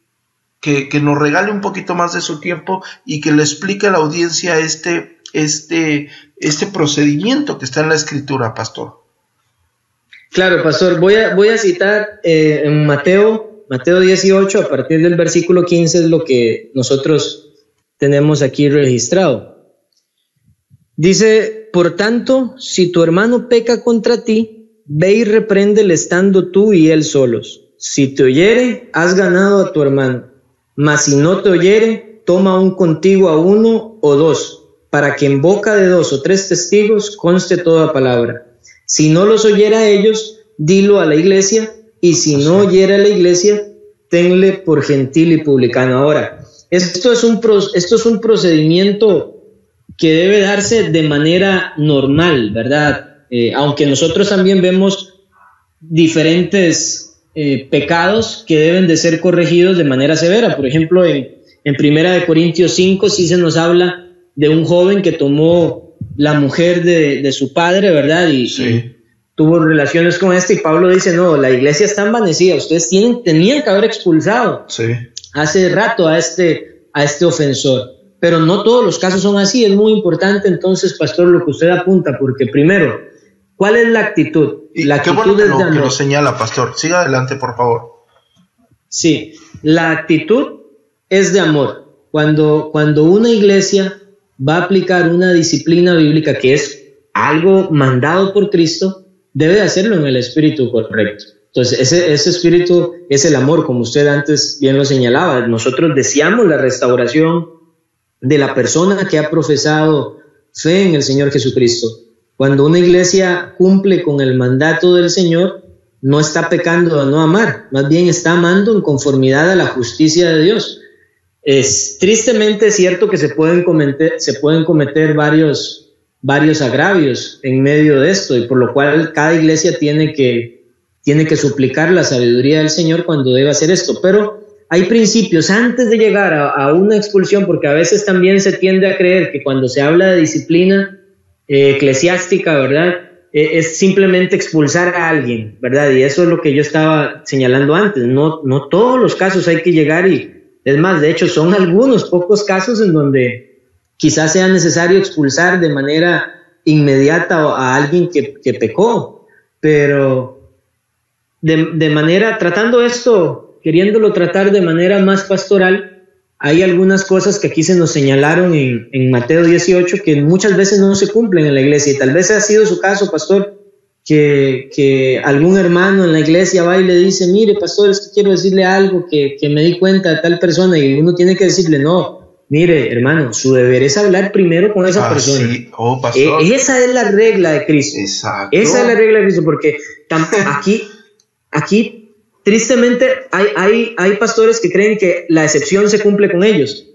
Speaker 1: que, nos regale un poquito más de su tiempo y que le explique a la audiencia este, este, este procedimiento que está en la escritura, pastor.
Speaker 2: Claro, pastor, voy a, voy a citar eh, en Mateo, Mateo 18, a partir del versículo 15 es lo que nosotros tenemos aquí registrado. Dice, por tanto, si tu hermano peca contra ti, ve y repréndele estando tú y él solos. Si te oyere, has ganado a tu hermano. Mas si no te oyere, toma un contigo a uno o dos, para que en boca de dos o tres testigos conste toda palabra. Si no los oyera a ellos, dilo a la iglesia, y si no oyera a la iglesia, tenle por gentil y publicano. Ahora, esto es un, esto es un procedimiento que debe darse de manera normal, ¿verdad? Eh, aunque nosotros también vemos diferentes eh, pecados que deben de ser corregidos de manera severa. Por ejemplo, en, en Primera de Corintios 5 sí se nos habla de un joven que tomó la mujer de, su padre, ¿verdad? Y, tuvo relaciones con este y Pablo dice, no, la iglesia está envanecida, ustedes tienen, tenían que haber expulsado hace rato a este, a este ofensor. Pero no todos los casos son así, es muy importante entonces, pastor, lo que usted apunta, porque primero, ¿Cuál es la actitud? La
Speaker 1: actitud es de lo señala, pastor. Siga adelante, por favor.
Speaker 2: Sí, la actitud es de amor. Cuando, cuando una iglesia va a aplicar una disciplina bíblica que es algo mandado por Cristo, debe hacerlo en el espíritu correcto. Entonces, ese, ese espíritu es el amor, como usted antes bien lo señalaba. Nosotros deseamos la restauración de la persona que ha profesado fe en el Señor Jesucristo. Cuando una iglesia cumple con el mandato del Señor, no está pecando a no amar, más bien está amando en conformidad a la justicia de Dios. Es tristemente cierto que se pueden cometer, se pueden cometer varios, varios agravios en medio de esto, y por lo cual cada iglesia tiene que, tiene que suplicar la sabiduría del Señor cuando debe hacer esto. Pero hay principios antes de llegar a, una expulsión, porque a veces también se tiende a creer que cuando se habla de disciplina, eclesiástica, ¿verdad? E, es simplemente expulsar a alguien, ¿verdad? Y eso es lo que yo estaba señalando antes. No, no todos los casos hay que llegar y, es más, de hecho, son algunos pocos casos en donde quizás sea necesario expulsar de manera inmediata a alguien que, que pecó, pero de, manera, tratando esto, queriéndolo tratar de manera más pastoral, hay algunas cosas que aquí se nos señalaron en, Mateo 18 que muchas veces no se cumplen en la iglesia. Y tal vez ha sido su caso, pastor, que, algún hermano en la iglesia va y le dice, mire, pastor, es que quiero decirle algo que, me di cuenta de tal persona y uno tiene que decirle, no, mire, hermano, su deber es hablar primero con esa ah, persona. Oh, e, esa es la regla de Cristo. Esa es la regla de Cristo, porque aquí, aquí tristemente hay, hay, hay pastores que creen que la excepción se cumple con ellos.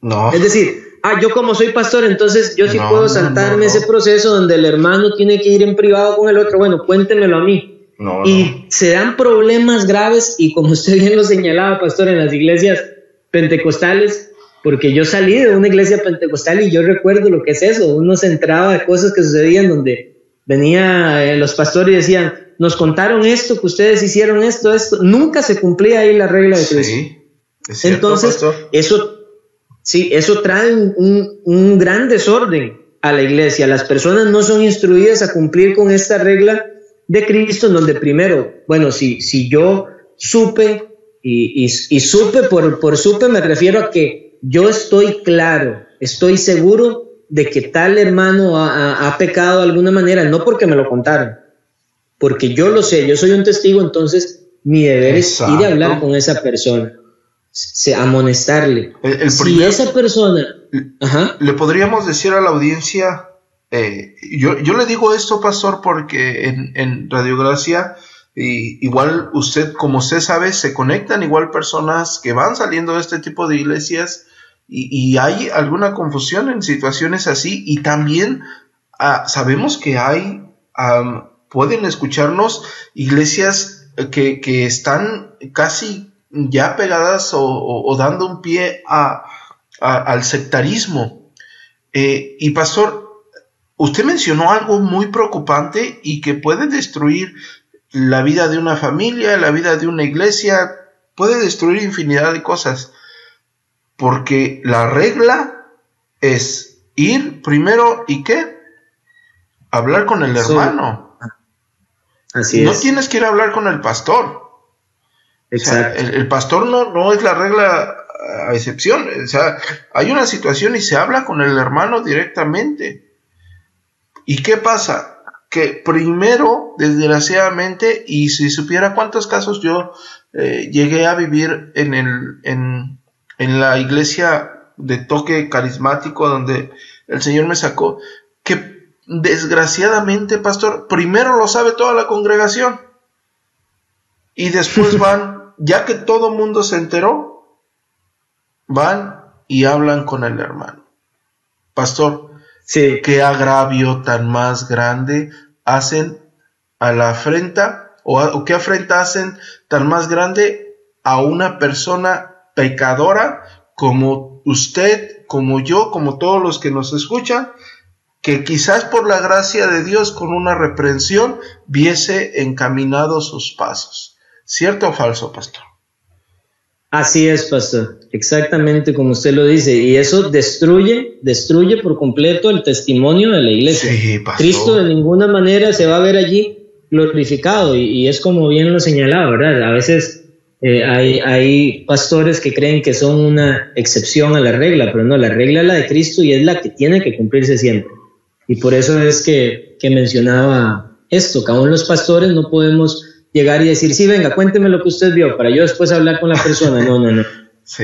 Speaker 2: No. Es decir, ah, yo como soy pastor, entonces yo sí puedo saltarme ese proceso donde el hermano tiene que ir en privado con el otro. Bueno, cuéntemelo a mí. y se dan problemas graves y como usted bien lo señalaba, pastor, en las iglesias pentecostales, porque yo salí de una iglesia pentecostal y yo recuerdo lo que es eso, uno se entraba de cosas que sucedían donde venía eh, los pastores y decían, nos contaron esto, que ustedes hicieron esto, esto, nunca se cumplía ahí la regla de Cristo. Sí, Entonces, eso, sí, eso trae un, un gran desorden a la iglesia. Las personas no son instruidas a cumplir con esta regla de Cristo, en donde primero, bueno, si, si yo supe y, y, supe, por, por supe me refiero a que yo estoy claro, estoy seguro de que tal hermano ha, ha, pecado de alguna manera, no porque me lo contaron, porque yo lo sé, yo soy un testigo, entonces mi deber es ir a hablar con esa persona, se, amonestarle. si esa persona...
Speaker 1: Le podríamos decir a la audiencia, eh, yo, yo, le digo esto, pastor, porque en, en Radio Gracia y igual usted, como usted sabe, se conectan igual personas que van saliendo de este tipo de iglesias y, hay alguna confusión en situaciones así y también ah, sabemos que hay, pueden escucharnos iglesias que, que están casi ya pegadas o, dando un pie a, al sectarismo. Eh, y pastor, usted mencionó algo muy preocupante y que puede destruir la vida de una familia, la vida de una iglesia, puede destruir infinidad de cosas. Porque la regla es ir primero y qué? Hablar con el hermano. Así no tienes que ir a hablar con el pastor. Exacto. el, pastor no, no es la regla a excepción. O sea, hay una situación y se habla con el hermano directamente. ¿Y qué pasa? que primero, desgraciadamente, y si supiera cuántos casos yo eh, llegué a vivir en, el, en, en la iglesia de toque carismático donde el Señor me sacó, que desgraciadamente, pastor, primero lo sabe toda la congregación y después *laughs* van, ya que todo mundo se enteró, van y hablan con el hermano. Pastor, Sí. ¿Qué agravio tan más grande hacen a la afrenta o, qué afrenta hacen tan más grande a una persona pecadora como usted, como yo, como todos los que nos escuchan, que quizás por la gracia de Dios con una reprensión viese encaminados sus pasos. ¿Cierto o falso, pastor?
Speaker 2: Así es, pastor, exactamente como usted lo dice, y eso destruye, destruye por completo el testimonio de la iglesia. Cristo de ninguna manera se va a ver allí glorificado, y, es como bien lo señalaba, ¿verdad? A veces eh, hay, hay pastores que creen que son una excepción a la regla, pero no, la regla es la de Cristo y es la que tiene que cumplirse siempre. Y por eso es que, que mencionaba esto, que aún los pastores no podemos llegar y decir, sí, venga, cuénteme lo que usted vio, para yo después hablar con la persona. No, no, no. *laughs*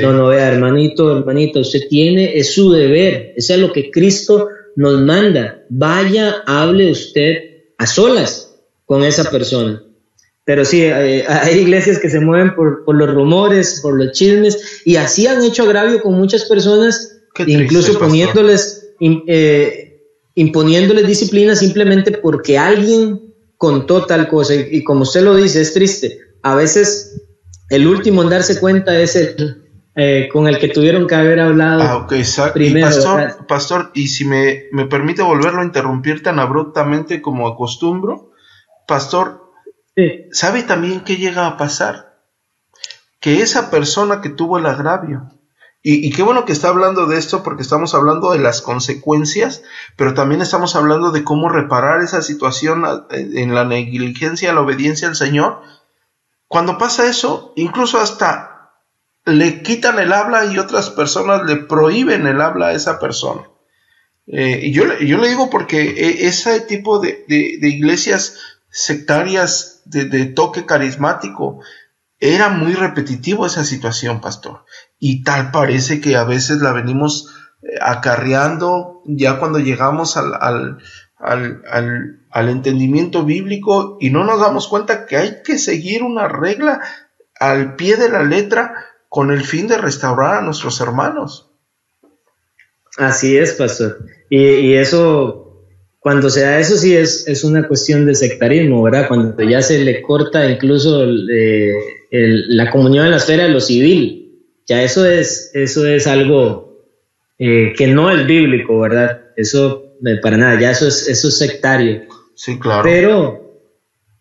Speaker 2: No, no, vea, hermanito, hermanito, usted tiene, es su deber, eso es lo que Cristo nos manda. Vaya, hable usted a solas con esa persona. Pero sí, *laughs* hay, iglesias que se mueven por, por, los rumores, por los chismes, y así han hecho agravio con muchas personas, incluso poniéndoles, eh, imponiéndoles disciplina simplemente porque alguien contó tal cosa. Y, como usted lo dice, es triste. A veces el último en darse cuenta es el eh, con el que tuvieron que haber hablado.
Speaker 1: Ah, ok, exacto. Primero, pastor, pastor, y si me, me, permite volverlo a interrumpir tan abruptamente como acostumbro, pastor, ¿sabe también qué llega a pasar? Que esa persona que tuvo el agravio, y, qué bueno que está hablando de esto porque estamos hablando de las consecuencias, pero también estamos hablando de cómo reparar esa situación en la negligencia, la obediencia al Señor. Cuando pasa eso, incluso hasta le quitan el habla y otras personas le prohíben el habla a esa persona. Eh, y yo, yo, le digo porque e, ese tipo de, iglesias sectarias de, de toque carismático, era muy repetitivo esa situación, pastor. Y tal parece que a veces la venimos eh, acarreando ya cuando llegamos al, al, al, al, entendimiento bíblico y no nos damos cuenta que hay que seguir una regla al pie de la letra con el fin de restaurar a nuestros hermanos.
Speaker 2: Así es, pastor. Y, y eso, cuando se da eso, sí es, es una cuestión de sectarismo, ¿verdad? Cuando ya se le corta incluso eh, la comunión en la esfera de lo civil. Ya eso es, eso es algo eh, que no es bíblico, ¿verdad? Eso, eh, para nada, ya eso es, eso es sectario.
Speaker 1: Sí, claro.
Speaker 2: Pero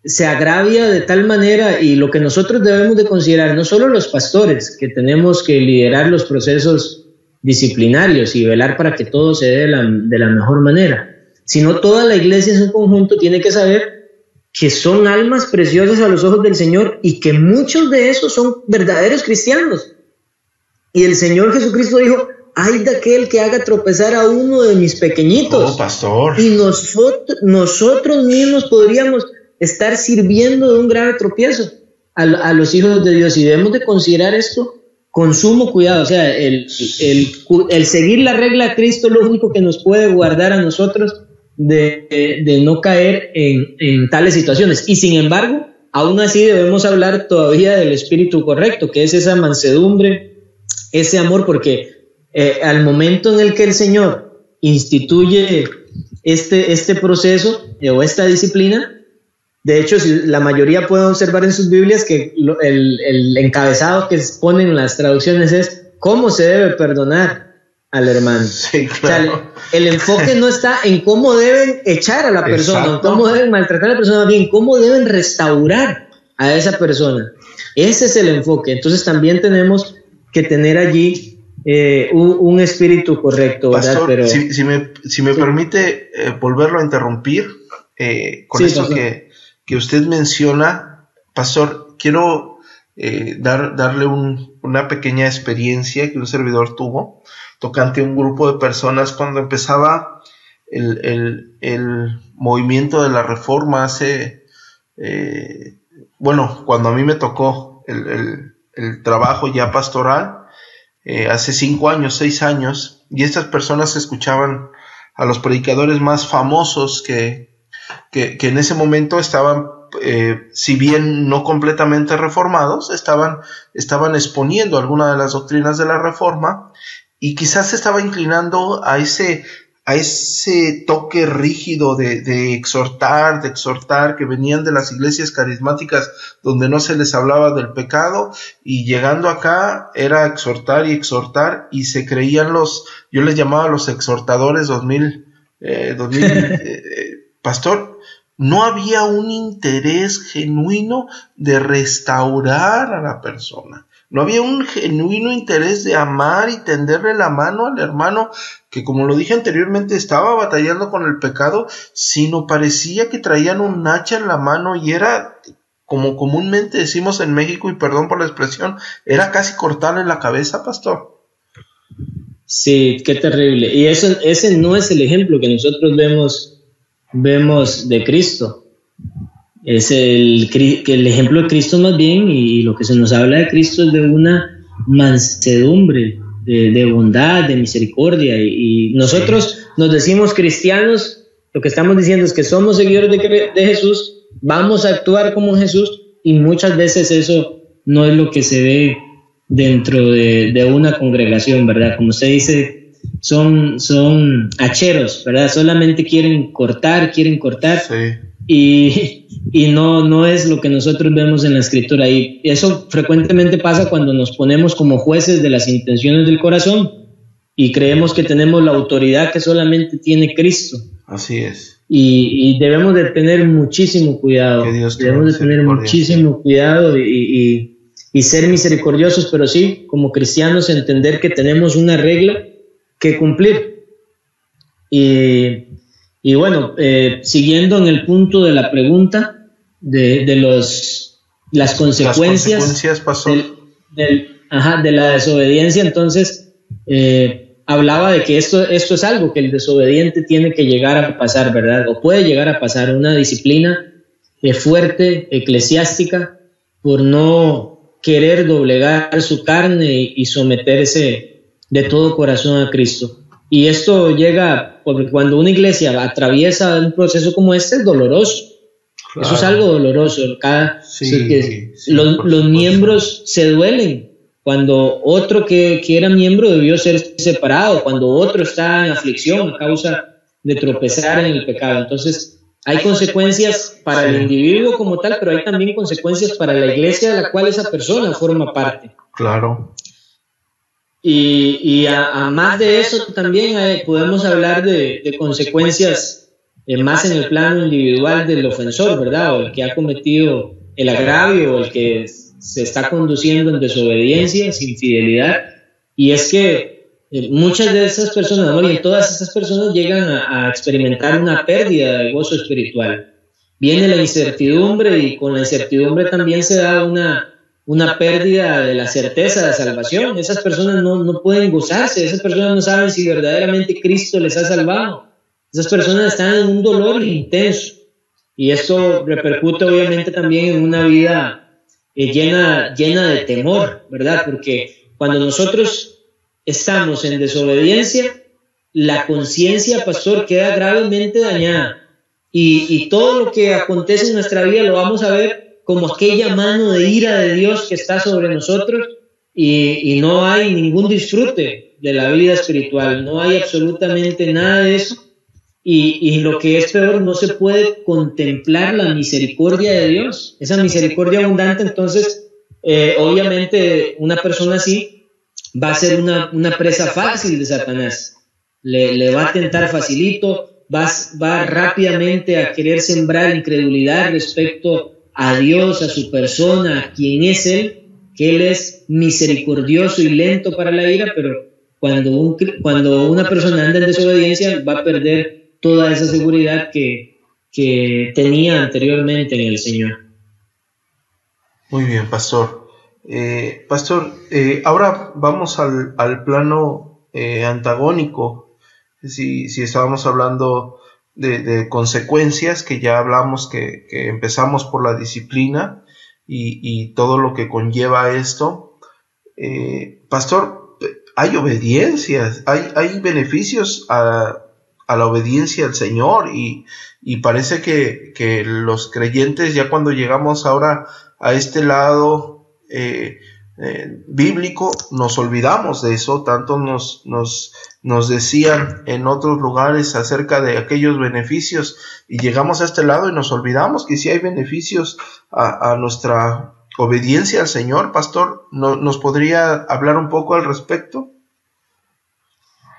Speaker 2: se agravia de tal manera y lo que nosotros debemos de considerar, no solo los pastores, que tenemos que liderar los procesos disciplinarios y velar para que todo se dé de la, de la mejor manera, sino toda la iglesia en su conjunto tiene que saber que son almas preciosas a los ojos del Señor y que muchos de esos son verdaderos cristianos. Y el Señor Jesucristo dijo, ay de aquel que haga tropezar a uno de mis pequeñitos.
Speaker 1: Oh, pastor.
Speaker 2: Y nosotros, nosotros mismos podríamos estar sirviendo de un grave tropiezo a, a, los hijos de Dios y debemos de considerar esto con sumo cuidado. O sea, el, el, el seguir la regla de Cristo es lo único que nos puede guardar a nosotros de, no caer en, tales situaciones. Y sin embargo, aún así debemos hablar todavía del espíritu correcto, que es esa mansedumbre, ese amor, porque eh, al momento en el que el Señor instituye este, este proceso eh, o esta disciplina, de hecho, la mayoría puede observar en sus Biblias que el, el encabezado que ponen las traducciones es cómo se debe perdonar al hermano. *laughs*
Speaker 1: Sí, claro.
Speaker 2: o sea, el, el, enfoque no está en cómo deben echar a la persona, cómo deben maltratar a la persona, bien cómo deben restaurar a esa persona. Ese es el enfoque. Entonces también tenemos que tener allí eh, un, un, espíritu correcto, ¿verdad?
Speaker 1: Pastor, Pero, si, si, me, si me sí. permite eh, volverlo a interrumpir, eh, con sí, esto que, que, usted menciona, Pastor, quiero eh, dar, darle un, una pequeña experiencia que un servidor tuvo tocante un grupo de personas cuando empezaba el, el, el movimiento de la reforma hace, eh, bueno, cuando a mí me tocó el, el trabajo ya pastoral, eh, hace cinco años, seis años, y estas personas escuchaban a los predicadores más famosos que, que, que en ese momento estaban eh, si bien no completamente reformados, estaban, estaban exponiendo algunas de las doctrinas de la reforma y quizás se estaba inclinando a ese, a ese toque rígido de, de, exhortar, de exhortar, que venían de las iglesias carismáticas donde no se les hablaba del pecado, y llegando acá era exhortar y exhortar, y se creían los, yo les llamaba los exhortadores 2000, eh, 2000 *laughs* eh, pastor, no había un interés genuino de restaurar a la persona. No había un genuino interés de amar y tenderle la mano al hermano que, como lo dije anteriormente, estaba batallando con el pecado, sino parecía que traían un hacha en la mano y era, como comúnmente decimos en México, y perdón por la expresión, era casi cortarle la cabeza, pastor.
Speaker 2: Sí, qué terrible. Y eso, ese no es el ejemplo que nosotros vemos, vemos de Cristo es el, el ejemplo de Cristo más bien y lo que se nos habla de Cristo es de una mansedumbre, de, bondad, de misericordia y, nosotros nos decimos cristianos, lo que estamos diciendo es que somos seguidores de, de Jesús, vamos a actuar como Jesús y muchas veces eso no es lo que se ve dentro de, una congregación, ¿verdad? Como usted dice, son, son hacheros, ¿verdad? Solamente quieren cortar, quieren cortar. Y, *laughs* y, no, no es lo que nosotros vemos en la escritura. Y eso frecuentemente pasa cuando nos ponemos como jueces de las intenciones del corazón y creemos que tenemos la autoridad que solamente tiene Cristo.
Speaker 1: Así es.
Speaker 2: Y, y debemos de tener muchísimo cuidado. debemos de tener muchísimo cuidado y, y ser misericordiosos, pero sí, como cristianos, entender que tenemos una regla que cumplir. Y y bueno, eh, siguiendo en el punto de la pregunta de, de los, las consecuencias,
Speaker 1: las consecuencias pasó.
Speaker 2: Del, del, ajá, de la desobediencia, entonces eh, hablaba de que esto, esto es algo que el desobediente tiene que llegar a pasar, ¿verdad? O puede llegar a pasar una disciplina eh, fuerte, eclesiástica, por no querer doblegar su carne y, y someterse de todo corazón a Cristo. Y esto llega, porque cuando una iglesia atraviesa un proceso como este es doloroso. Claro. Eso es algo doloroso. Cada,
Speaker 1: sí,
Speaker 2: que sí, los, los miembros se duelen cuando otro que, que, era miembro debió ser separado, cuando otro está en aflicción a causa de tropezar en el pecado. Entonces, hay consecuencias para el individuo como tal, pero hay también consecuencias para la iglesia de la cual esa persona forma parte.
Speaker 1: Claro.
Speaker 2: Y, a, más de eso también eh, podemos hablar de, consecuencias eh, más en el plano individual del ofensor, ¿verdad? O el que ha cometido el agravio, o el que se está conduciendo en desobediencia, sin fidelidad. Y es que eh, muchas de esas personas, ¿no? y todas esas personas llegan a, a experimentar una pérdida de gozo espiritual. Viene la incertidumbre y con la incertidumbre también se da una una pérdida de la certeza de salvación. Esas personas no, no pueden gozarse, esas personas no saben si verdaderamente Cristo les ha salvado. Esas personas están en un dolor intenso. Y esto repercute obviamente también en una vida eh, llena, llena de temor, ¿verdad? Porque cuando nosotros estamos en desobediencia, la conciencia, pastor, queda gravemente dañada. Y, y todo lo que acontece en nuestra vida lo vamos a ver como aquella mano de ira de Dios que está sobre nosotros y, no hay ningún disfrute de la vida espiritual, no hay absolutamente nada de eso. Y, lo que es peor, no se puede contemplar la misericordia de Dios, esa misericordia abundante. Entonces, eh, obviamente, una persona así va a ser una, presa fácil de Satanás. Le, va a tentar facilito, va, va rápidamente a querer sembrar incredulidad respecto a Dios, a su persona, a quien es Él, que Él es misericordioso y lento para la ira, pero cuando, un, cuando una persona anda en desobediencia va a perder toda esa seguridad que, tenía anteriormente en el Señor.
Speaker 1: Muy bien, pastor. Eh, pastor, eh, ahora vamos al, al plano eh, antagónico. Si, si estábamos hablando de, consecuencias que ya hablamos que, empezamos por la disciplina y, todo lo que conlleva esto. Eh, pastor, hay obediencias, hay, hay beneficios a, la obediencia al Señor y, parece que, los creyentes ya cuando llegamos ahora a este lado eh, eh, bíblico nos olvidamos de eso, tanto nos, nos, nos decían en otros lugares acerca de aquellos beneficios y llegamos a este lado y nos olvidamos que si hay beneficios a, nuestra obediencia al Señor, pastor, ¿nos podría hablar un poco al respecto?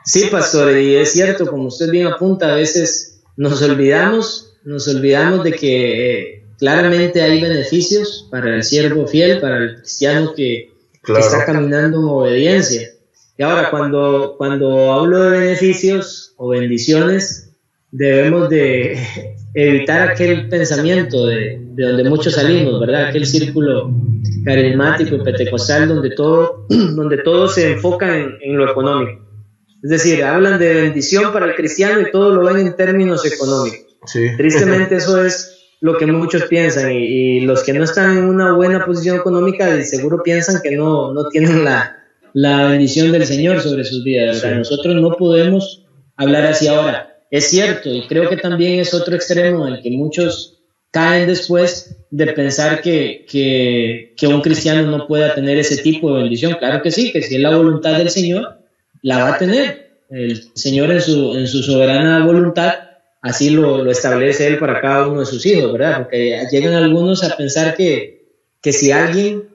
Speaker 2: Sí, pastor, y es cierto, como usted bien apunta, a veces nos olvidamos, nos olvidamos de que eh, claramente hay beneficios para el siervo fiel, para el cristiano que, que está caminando en obediencia. Y ahora, cuando, cuando hablo de beneficios o bendiciones, debemos de *laughs* evitar aquel pensamiento de, de, donde muchos salimos, ¿verdad? Aquel círculo carismático y pentecostal donde todo, *clears throat* donde todo se enfoca en, en, lo económico. Es decir, hablan de bendición para el cristiano y todo lo ven en términos económicos. Tristemente *laughs* eso es lo que muchos piensan y, y, los que no están en una buena posición económica de seguro piensan que no, no tienen la, la bendición del Señor sobre sus vidas. Nosotros no podemos hablar así ahora. Es cierto, y creo que también es otro extremo en el que muchos caen después de pensar que, que, un cristiano no pueda tener ese tipo de bendición. Claro que sí, que si es la voluntad del Señor, la va a tener. El Señor en su, en su soberana voluntad, así lo, establece Él para cada uno de sus hijos, ¿verdad? Porque llegan algunos a pensar que, que si alguien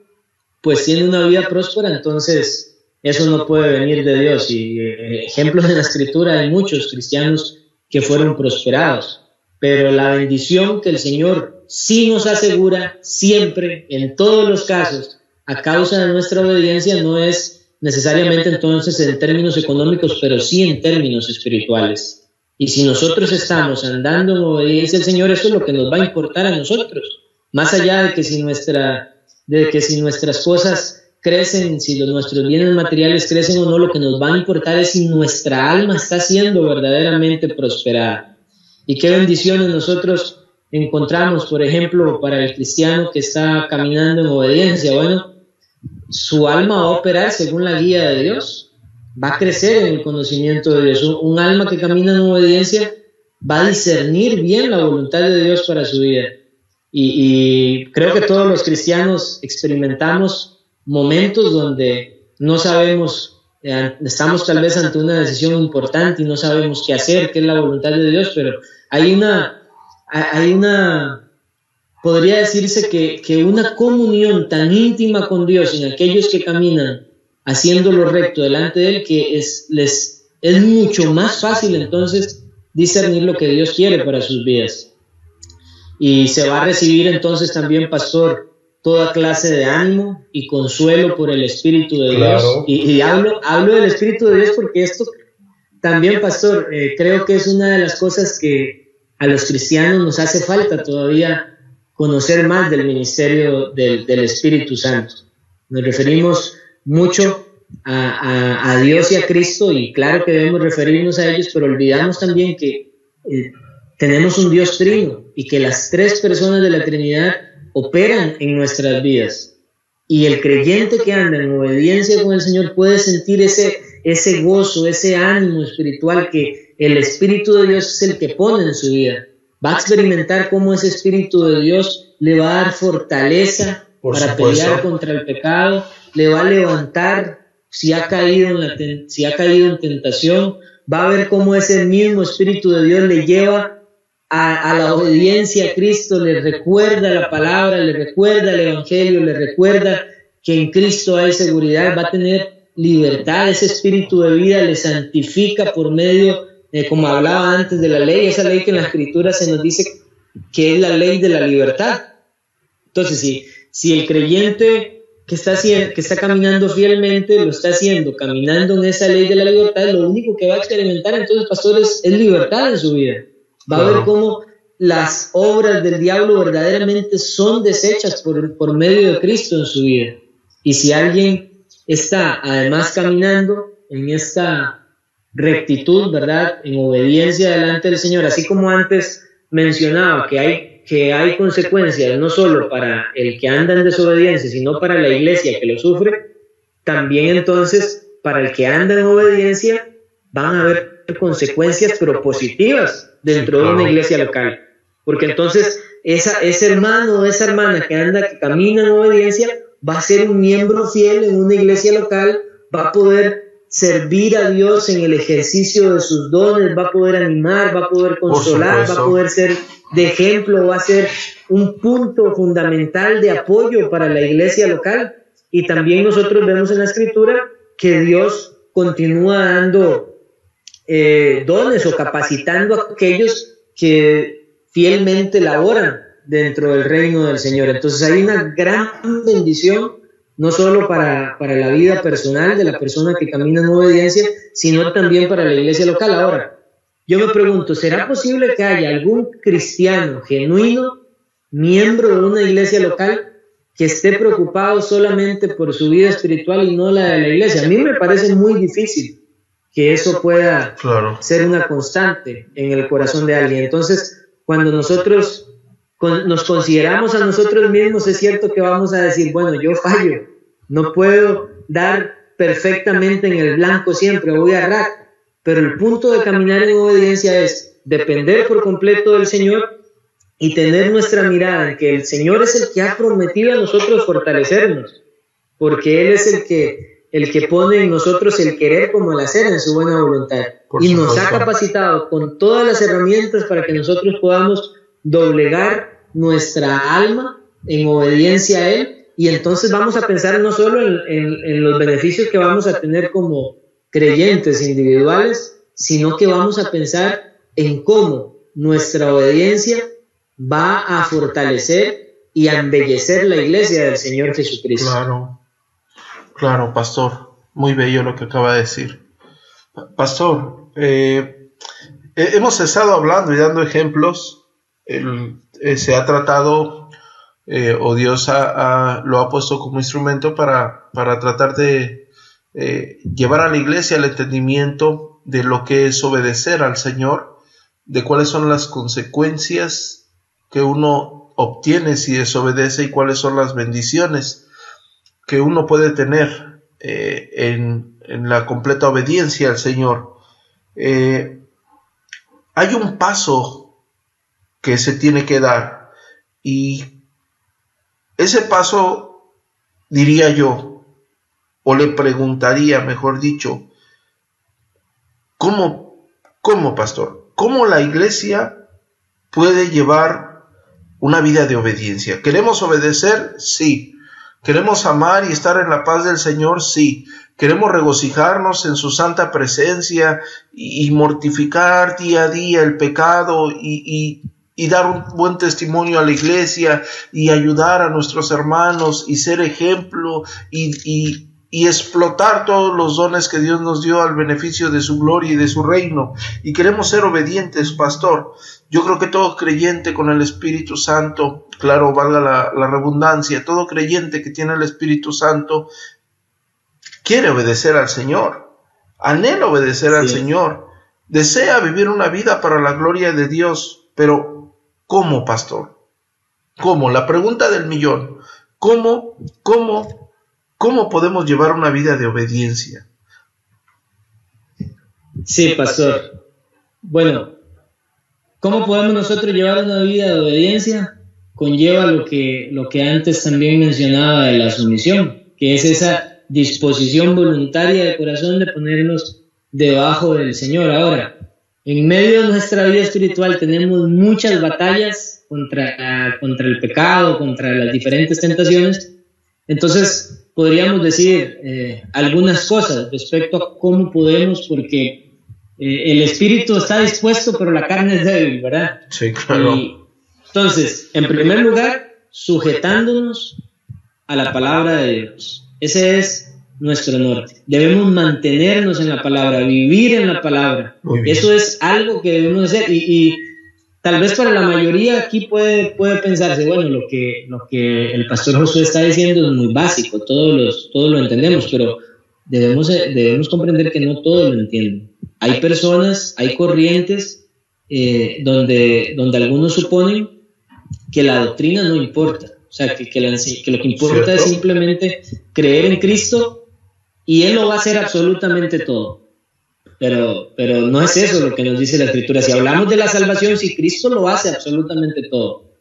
Speaker 2: pues tiene una vida próspera, entonces eso no puede venir de Dios. Y eh, ejemplos en la escritura hay muchos cristianos que fueron prosperados. Pero la bendición que el Señor sí nos asegura siempre, en todos los casos, a causa de nuestra obediencia, no es necesariamente entonces en términos económicos, pero sí en términos espirituales. Y si nosotros estamos andando en obediencia al Señor, eso es lo que nos va a importar a nosotros. Más allá de que si, nuestras cosas crecen, si los, nuestros bienes materiales crecen o no, lo que nos va a importar es si nuestra alma está siendo verdaderamente prosperada. Y qué bendiciones nosotros encontramos, por ejemplo, para el cristiano que está caminando en obediencia. Bueno, su alma va a operar según la guía de Dios, va a crecer en el conocimiento de Dios. Un alma que camina en obediencia va a discernir bien la voluntad de Dios para su vida. Y, y creo que todos los cristianos experimentamos momentos donde no sabemos, eh, estamos tal vez ante una decisión importante y no sabemos qué hacer, qué es la voluntad de Dios, pero hay una, hay una, podría decirse que, que una comunión tan íntima con Dios en aquellos que caminan haciendo lo recto delante de Él, que es, les, es mucho más fácil entonces discernir lo que Dios quiere para sus vidas. Y se va a recibir entonces también, pastor, toda clase de ánimo y consuelo por el Espíritu de Dios. Y, hablo, hablo del Espíritu de Dios porque esto también, pastor, eh, creo que es una de las cosas que a los cristianos nos hace falta todavía conocer más del ministerio del, del Espíritu Santo. Nos referimos mucho a, a, Dios y a Cristo y claro que debemos referirnos a ellos, pero olvidamos también que eh, tenemos un Dios trino y que las tres personas de la Trinidad operan en nuestras vidas. Y el creyente que anda en obediencia con el Señor puede sentir ese, ese gozo, ese ánimo espiritual que el Espíritu de Dios es el que pone en su vida. Va a experimentar cómo ese Espíritu de Dios le va a dar fortaleza para pelear contra el pecado, le va a levantar si ha caído en, la, si ha caído en tentación, va a ver cómo ese mismo Espíritu de Dios le lleva a, la obediencia a Cristo, le recuerda la palabra, le recuerda el Evangelio, le recuerda que en Cristo hay seguridad, va a tener libertad, ese espíritu de vida le santifica por medio, como hablaba antes de la ley, esa ley que en la escritura se nos dice que es la ley de la libertad. Entonces, si, si el creyente que está, que está caminando fielmente lo está haciendo, caminando en esa ley de la libertad, lo único que va a experimentar entonces, pastores, es libertad en su vida va a ver cómo las obras del diablo verdaderamente son desechas por, por medio de Cristo en su vida. Y si alguien está además caminando en esta rectitud, ¿verdad? En obediencia delante del Señor, así como antes mencionaba que hay, que hay consecuencias no solo para el que anda en desobediencia, sino para la iglesia que lo sufre, también entonces para el que anda en obediencia van a haber consecuencias pero positivas dentro de una iglesia local. Porque entonces esa, ese hermano o esa hermana que anda, que camina en obediencia, va a ser un miembro fiel en una iglesia local, va a poder servir a Dios en el ejercicio de sus dones, va a poder animar, va a poder consolar, va a poder ser de ejemplo, va a ser un punto fundamental de apoyo para la iglesia local. Y también nosotros vemos en la escritura que Dios continúa dando eh, dones o capacitando a aquellos que fielmente laboran dentro del reino del Señor. Entonces hay una gran bendición, no solo para, para la vida personal de la persona que camina en obediencia, sino también para la iglesia local. Ahora, yo me pregunto, ¿será posible que haya algún cristiano genuino, miembro de una iglesia local, que esté preocupado solamente por su vida espiritual y no la de la iglesia? A mí me parece muy difícil que eso pueda ser una constante en el corazón de alguien. Entonces, cuando nosotros nos consideramos a nosotros mismos, es cierto que vamos a decir, bueno, yo *laughs* fallo, no puedo dar perfectamente en el blanco siempre, voy a rack, pero el punto de caminar en obediencia es depender por completo del Señor y tener nuestra mirada en que el Señor es el que ha prometido a nosotros fortalecernos, porque Él es el que el que pone en nosotros el querer como el hacer en su buena voluntad. y nos ha capacitado con todas las herramientas para que nosotros podamos doblegar nuestra alma en obediencia a Él. Y entonces vamos a pensar no solo en, los beneficios que vamos a tener como creyentes individuales, sino que vamos a pensar en cómo nuestra obediencia va a fortalecer y a embellecer la iglesia del Señor Jesucristo.
Speaker 1: Claro. Claro, pastor, muy bello lo que acaba de decir. Pastor, eh, hemos estado hablando y dando ejemplos. Eh, se ha tratado, eh, o Dios lo ha puesto como instrumento para, para tratar de llevar a la iglesia el entendimiento de lo que es obedecer al Señor, de cuáles son las consecuencias que uno obtiene si desobedece y cuáles son las bendiciones que uno puede tener eh, en, la completa obediencia al Señor. Eh, hay un paso que se tiene que dar y ese paso, diría yo, o le preguntaría, mejor dicho, ¿cómo, cómo pastor? ¿Cómo la iglesia puede llevar una vida de obediencia? ¿Queremos obedecer? Sí. ¿Queremos amar y estar en la paz del Señor? Sí. Queremos regocijarnos en su santa presencia y, mortificar día a día el pecado y, dar un buen testimonio a la iglesia y ayudar a nuestros hermanos y ser ejemplo y, y explotar todos los dones que Dios nos dio al beneficio de su gloria y de su reino. Y queremos ser obedientes, pastor. Yo creo que todo creyente con el Espíritu Santo, claro, valga la, redundancia, todo creyente que tiene el Espíritu Santo quiere obedecer al Señor, anhela obedecer al Señor, desea vivir una vida para la gloria de Dios, pero ¿cómo, pastor? ¿Cómo? La pregunta del millón. ¿Cómo, cómo, cómo podemos llevar una vida de obediencia?
Speaker 2: Sí, pastor. Bueno, ¿cómo podemos nosotros llevar una vida de obediencia? Conlleva lo que, lo que antes también mencionaba de la sumisión, que es esa disposición voluntaria de corazón de ponernos debajo del Señor. Ahora, en medio de nuestra vida espiritual tenemos muchas batallas contra, contra el pecado, contra las diferentes tentaciones. Entonces, podríamos decir eh, algunas cosas respecto a cómo podemos, porque eh, el espíritu está dispuesto, pero la carne es débil, ¿verdad?
Speaker 1: Sí, claro.
Speaker 2: entonces, en primer lugar, sujetándonos a la palabra de Dios. Ese es nuestro norte. Debemos mantenernos en la palabra, vivir en la palabra. Eso es algo que debemos hacer y, tal vez para la mayoría aquí puede, puede pensarse, bueno, lo que, lo que el pastor Josué está diciendo es muy básico, todos, los, todos lo entendemos, pero debemos, debemos comprender que no todos lo entienden. Hay personas, hay corrientes eh, donde, donde algunos suponen que la doctrina no importa o sea, que, que, lo que importa es simplemente creer en Cristo y Él lo va a hacer absolutamente todo. Pero, pero no es eso lo que nos dice la Escritura. Si hablamos de la salvación, si Cristo lo hace absolutamente todo.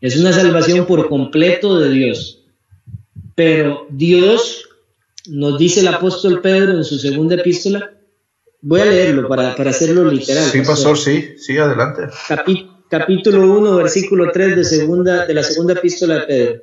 Speaker 2: Es una salvación por completo de Dios. Pero Dios, nos dice el apóstol Pedro en su segunda epístola, voy a leerlo para, para hacerlo literal.
Speaker 1: Sí, pastor, sí, sí, adelante.
Speaker 2: Capítulo capítulo 1, versículo 3 de, segunda, de la segunda epístola de Pedro.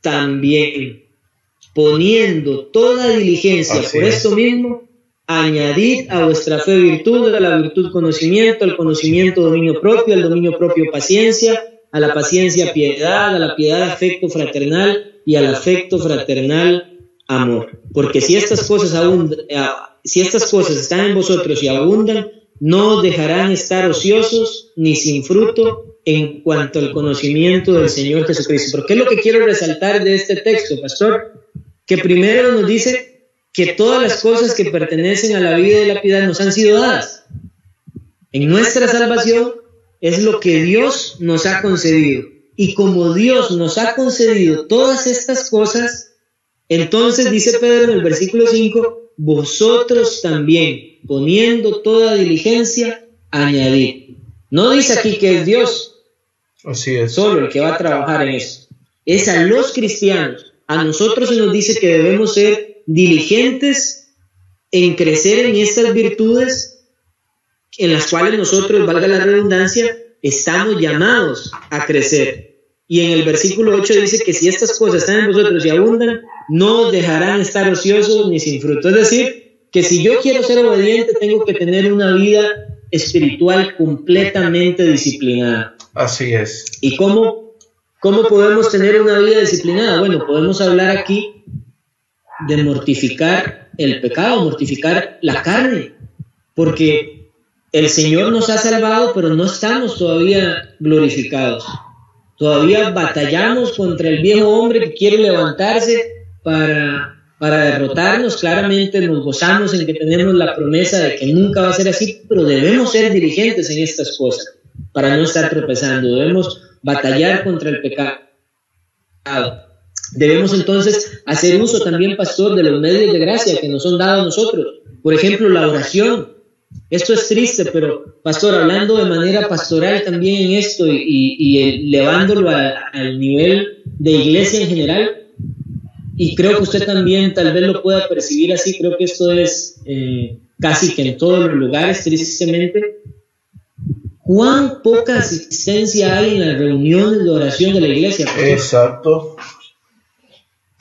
Speaker 2: también, poniendo toda diligencia por esto mismo, añadid a vuestra fe virtud, a la virtud conocimiento, al conocimiento dominio propio, al dominio propio paciencia, a la paciencia piedad, a la piedad afecto fraternal y al afecto fraternal amor. Porque si estas cosas abundan, eh, si estas cosas están en vosotros y abundan, no dejarán estar ociosos ni sin fruto en cuanto al conocimiento del Señor Jesucristo. ¿Por qué es lo que quiero resaltar de este texto, pastor? Que primero nos dice que todas las cosas que pertenecen a la vida y la piedad nos han sido dadas. En nuestra salvación es lo que Dios nos ha concedido. Y como Dios nos ha concedido todas estas cosas, entonces dice Pedro en el versículo 5, vosotros también, poniendo toda diligencia, añadid. No dice aquí que es Dios,
Speaker 1: Así es.
Speaker 2: solo el que va a trabajar en eso. Es a los cristianos. A nosotros se nos dice que debemos ser diligentes en crecer en estas virtudes en las cuales nosotros, valga la redundancia, estamos llamados a crecer. Y en el versículo 8 dice que si estas cosas están en vosotros y abundan, no dejarán estar ociosos ni sin fruto. Es decir, que si yo quiero ser obediente, tengo que tener una vida espiritual completamente disciplinada.
Speaker 1: Así es.
Speaker 2: ¿Y cómo, cómo podemos tener una vida disciplinada? Bueno, podemos hablar aquí de mortificar el pecado, mortificar la carne, porque el Señor nos ha salvado, pero no estamos todavía glorificados. Todavía batallamos contra el viejo hombre que quiere levantarse para, para derrotarnos. Claramente nos gozamos en que tenemos la promesa de que nunca va a ser así, pero debemos ser diligentes en estas cosas para no estar tropezando. Debemos batallar contra el pecado. Debemos entonces hacer uso también, pastor, de los medios de gracia que nos son dados a nosotros. Por ejemplo, la oración. Esto es triste, pero, pastor, hablando de manera pastoral también en esto y, elevándolo al nivel de iglesia en general, y creo que usted también tal vez lo pueda percibir así, creo que esto es eh, casi que en todos los lugares, tristemente, cuán poca asistencia hay en las reuniones de oración de la iglesia.
Speaker 1: Exacto.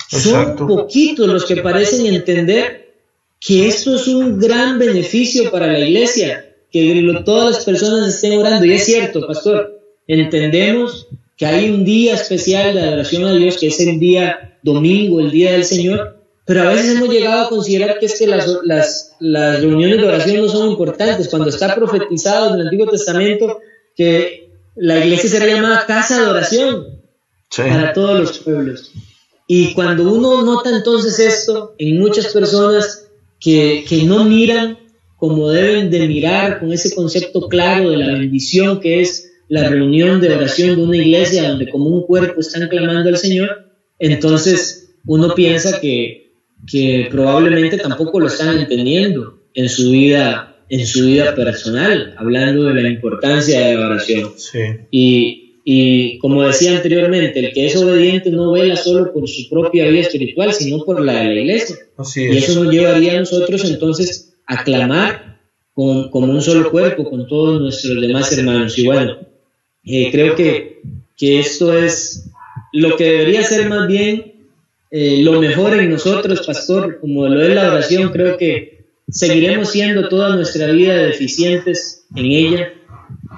Speaker 2: Son poquitos los que parecen entender que esto es un gran beneficio para la iglesia, que todas las personas estén orando. Y es cierto, pastor, entendemos que hay un día especial de adoración a Dios, que es el día domingo, el día del Señor, pero a veces hemos llegado a considerar que, es que las, las, las reuniones de oración no son importantes. Cuando está profetizado en el Antiguo Testamento que la iglesia será llamada casa de oración para todos los pueblos. Y cuando uno nota entonces esto en muchas personas que, que no miran como deben de mirar con ese concepto claro de la bendición que es la reunión de oración de una iglesia donde como un cuerpo están clamando al Señor, entonces uno piensa que, que probablemente tampoco lo están entendiendo en su vida, en su vida personal, hablando de la importancia de la oración. Y, y como decía anteriormente, el que es obediente no vela solo por su propia vida espiritual, sino por la de la iglesia. Y eso nos llevaría a nosotros entonces a clamar con, como un solo cuerpo, con todos nuestros demás hermanos. Y bueno, eh, creo que, que esto es lo que debería ser más bien eh, lo mejor en nosotros, pastor, como lo es la oración, creo que seguiremos siendo toda nuestra vida deficientes en ella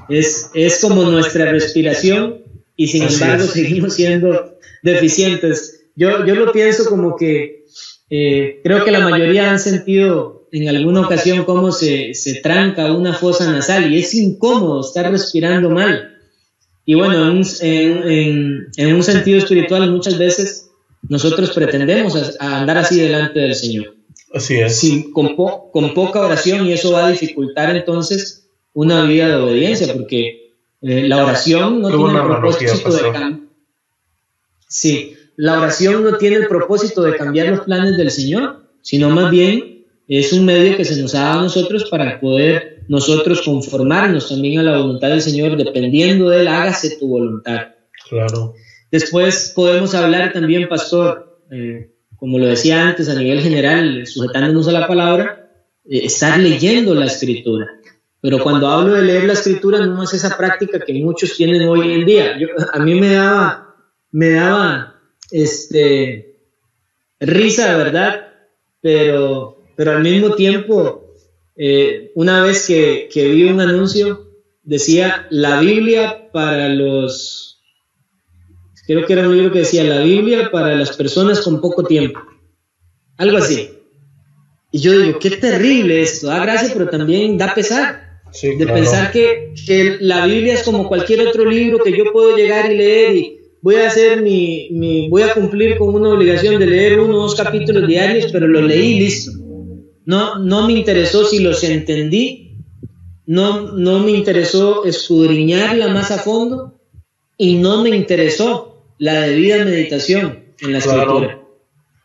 Speaker 2: es, es como nuestra respiración y sin embargo seguimos siendo deficientes. Yo, yo lo pienso como que eh, creo que la mayoría han sentido en alguna ocasión cómo se, se tranca una fosa nasal y es incómodo estar respirando mal. Y bueno, en, en, en, un sentido espiritual muchas veces nosotros pretendemos andar así delante del Señor.
Speaker 1: Así es.
Speaker 2: Sin, con, con poca oración y eso va a dificultar entonces una vida de obediencia, porque eh, la oración no tiene el propósito de cambiar. Sí, la oración no tiene el propósito de cambiar los planes del Señor, sino más bien es un medio que se nos ha dado a nosotros para poder nosotros conformarnos también a la voluntad del Señor, dependiendo de él, hágase tu voluntad.
Speaker 1: Claro.
Speaker 2: Después podemos hablar también, pastor, eh, como lo decía antes, a nivel general, sujetándonos a la palabra, eh, estar leyendo la escritura. Pero cuando hablo de leer la escritura no es esa práctica que muchos tienen hoy en día. a mí me daba, me daba este, risa, ¿verdad? Pero, pero al mismo tiempo, eh, una vez que, que vi un anuncio, decía la Biblia para los, creo que era un libro que decía la Biblia para las personas con poco tiempo. Algo así. Y yo digo, qué terrible esto, da gracia, pero también da pesar de pensar que, que, la Biblia es como cualquier otro libro que yo puedo llegar y leer y voy a hacer mi, mi, voy a cumplir con una obligación de leer uno o dos capítulos diarios, pero lo leí listo. No, no me interesó si los entendí, no, no me interesó escudriñarla más a fondo y no me interesó la debida meditación en la escritura.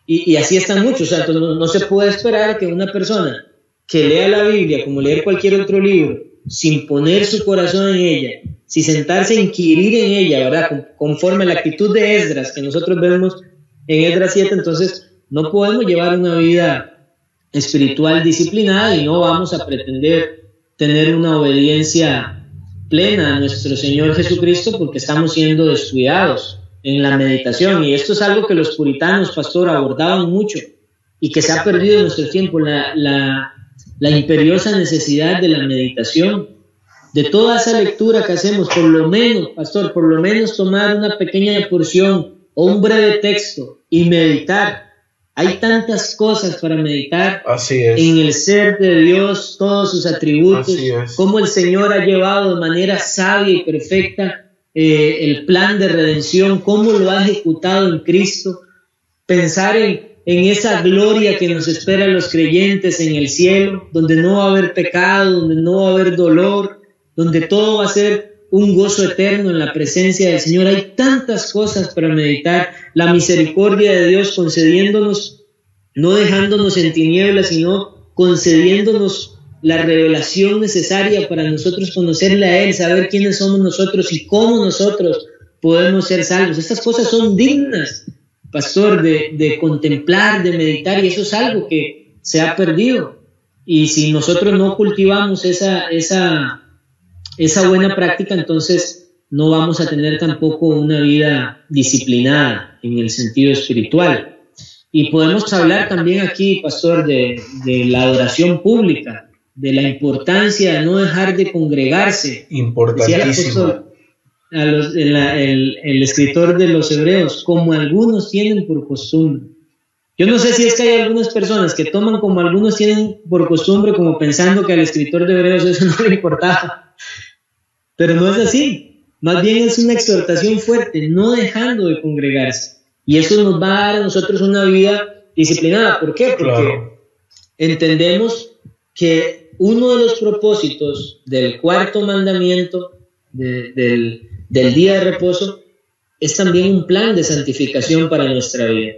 Speaker 2: Y, y, así están muchos, o sea, no, no se puede esperar que una persona que lea la Biblia como leer cualquier otro libro, sin poner su corazón en ella, sin sentarse a inquirir en ella, ¿verdad? Conforme a la actitud de Esdras que nosotros vemos en Esdras 7, entonces no podemos llevar una vida espiritual disciplinada y no vamos a pretender tener una obediencia plena a nuestro Señor Jesucristo porque estamos siendo descuidados en la meditación. Y esto es algo que los puritanos, pastor, abordaban mucho y que se ha perdido en nuestro tiempo, la, la imperiosa necesidad de la meditación, de toda esa lectura que hacemos, por lo menos, pastor, por lo menos tomar una pequeña porción o un breve texto y meditar. Hay tantas cosas para meditar en el ser de Dios, todos sus atributos, cómo el Señor ha llevado de manera sabia y perfecta eh, el plan de redención, cómo lo ha ejecutado en Cristo. Pensar en en esa gloria que nos espera a los creyentes en el cielo, donde no va a haber pecado, donde no va a haber dolor, donde todo va a ser un gozo eterno en la presencia del Señor. Hay tantas cosas para meditar. La misericordia de Dios concediéndonos, no dejándonos en tinieblas, sino concediéndonos la revelación necesaria para nosotros conocerle a Él, saber quiénes somos nosotros y cómo nosotros podemos ser salvos. Estas cosas son dignas, pastor, de, de contemplar, de meditar, y eso es algo que se ha perdido. Y si nosotros no cultivamos esa, esa, esa buena práctica, entonces no vamos a tener tampoco una vida disciplinada en el sentido espiritual. Y podemos hablar también aquí, pastor, de, de la adoración pública, de la importancia de no dejar de congregarse.
Speaker 1: Importantísimo.
Speaker 2: el, el, escritor de los hebreos, como algunos tienen por costumbre. Yo no sé si es que hay algunas personas que toman como algunos tienen por costumbre, como pensando que al escritor de hebreos eso no le importaba. Pero no es así. Más bien es una exhortación fuerte, no dejando de congregarse. Y eso nos va a dar a nosotros una vida disciplinada. ¿Por qué? Porque entendemos que uno de los propósitos del cuarto mandamiento del, del día de reposo es también un plan de santificación para nuestra vida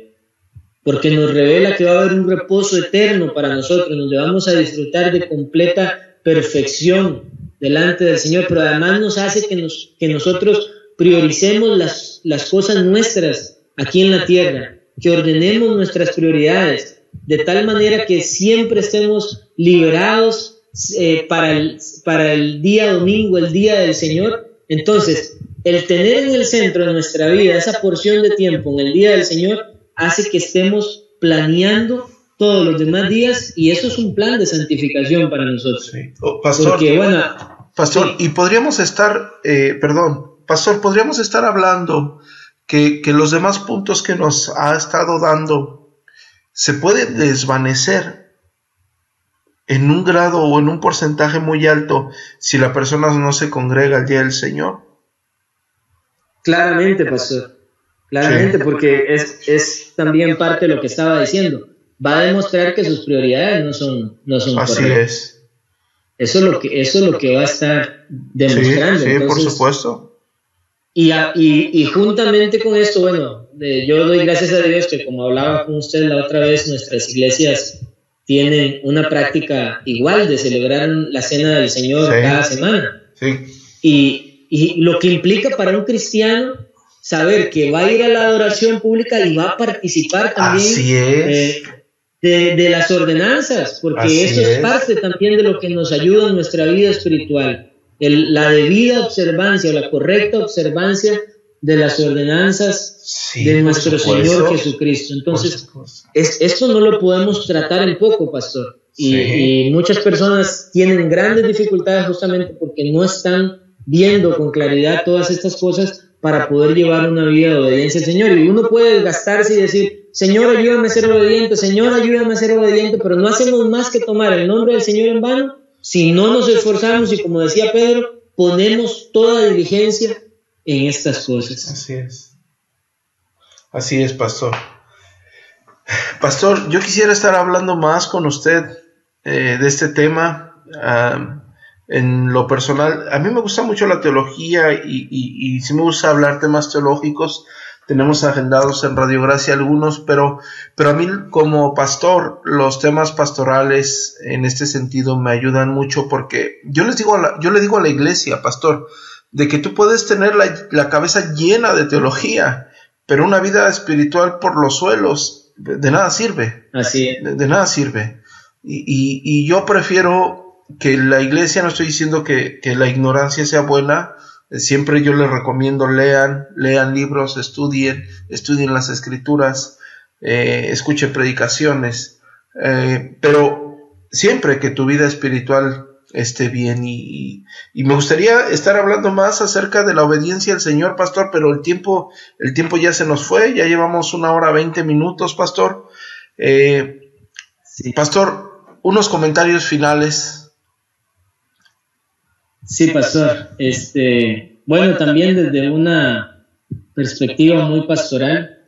Speaker 2: porque nos revela que va a haber un reposo eterno para nosotros, donde vamos a disfrutar de completa perfección delante del Señor, pero además nos hace que, nos, que nosotros prioricemos las, las cosas nuestras aquí en la tierra, que ordenemos nuestras prioridades, de tal manera que siempre estemos liberados eh, para, el, para el día domingo, el día del Señor. Entonces, el tener en el centro de nuestra vida esa porción de tiempo en el día del Señor hace que estemos planeando todos los demás días y eso es un plan de santificación para nosotros.
Speaker 1: Oh, pastor, pastor y podríamos estar, eh, perdón, pastor, podríamos estar hablando que, que los demás puntos que nos ha estado dando se pueden desvanecer en un grado o en un porcentaje muy alto si la persona no se congrega al día del Señor.
Speaker 2: Claramente, pastor. Claramente, porque es, es también parte de lo que estaba diciendo. Va a demostrar que sus prioridades no son, no son
Speaker 1: Así es.
Speaker 2: Eso es, lo que, eso es lo que va a estar demostrando.
Speaker 1: Sí, por supuesto.
Speaker 2: Y, y, y, juntamente con esto, bueno, yo doy gracias a Dios que como hablaba con usted la otra vez, nuestras iglesias tienen una práctica igual de celebrar la cena del Señor cada semana.
Speaker 1: Sí.
Speaker 2: Y, y lo que implica para un cristiano saber que va a ir a la adoración pública y va a participar también
Speaker 1: eh,
Speaker 2: de, las ordenanzas, porque eso es. parte también de lo que nos ayuda en nuestra vida espiritual, la debida observancia, la correcta observancia de las ordenanzas de nuestro Señor Jesucristo. Entonces, es, esto no lo podemos tratar en poco, pastor. y muchas personas tienen grandes dificultades justamente porque no están viendo con claridad todas estas cosas para poder llevar una vida de obediencia al Señor. Y uno puede gastarse y decir, Señor, ayúdame a ser obediente, Señor, ayúdame a ser obediente, pero no hacemos más que tomar el nombre del Señor en vano si no nos esforzamos y como decía Pedro, ponemos toda diligencia en estas cosas.
Speaker 1: Así es. Así es, pastor. Pastor, yo quisiera estar hablando más con usted eh, de este tema. En lo personal, a mí me gusta mucho la teología y, y, si me gusta hablar temas teológicos. Tenemos agendados en Radio Gracia algunos, pero, pero a mí como pastor, los temas pastorales en este sentido me ayudan mucho porque yo les digo a la, yo le digo a la iglesia, pastor, de que tú puedes tener la, la cabeza llena de teología, pero una vida espiritual por los suelos de, nada sirve.
Speaker 2: Así
Speaker 1: De, nada sirve. Y, y, y, yo prefiero que la iglesia, no estoy diciendo que, la ignorancia sea buena, siempre yo les recomiendo lean, lean libros, estudien, estudien las escrituras, eh, escuchen predicaciones, eh, pero siempre que tu vida espiritual esté bien y, y, me gustaría estar hablando más acerca de la obediencia al Señor, pastor, pero el tiempo, el tiempo ya se nos fue, ya llevamos una hora veinte minutos, pastor. Pastor, unos comentarios finales.
Speaker 2: Sí, pastor. Este, bueno, también desde una perspectiva muy pastoral,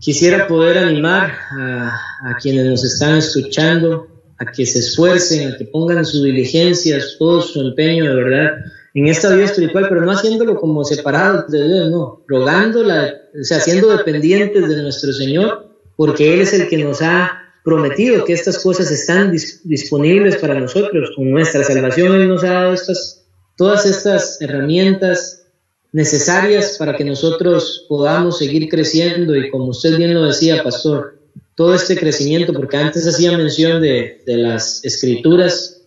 Speaker 2: quisiera poder animar a, quienes nos están escuchando a que se esfuercen, a que pongan su diligencia, todo su empeño de verdad en esta vida espiritual, pero no haciéndolo como separados de Dios, no, rogándola, o sea, siendo dependientes de nuestro Señor, porque Él es el que nos ha prometido que estas cosas están disponibles para nosotros. Con nuestra salvación Él nos ha dado estas, todas estas herramientas necesarias para que nosotros podamos seguir creciendo y como usted bien lo decía, pastor, todo este crecimiento, porque antes hacía mención de, de las escrituras,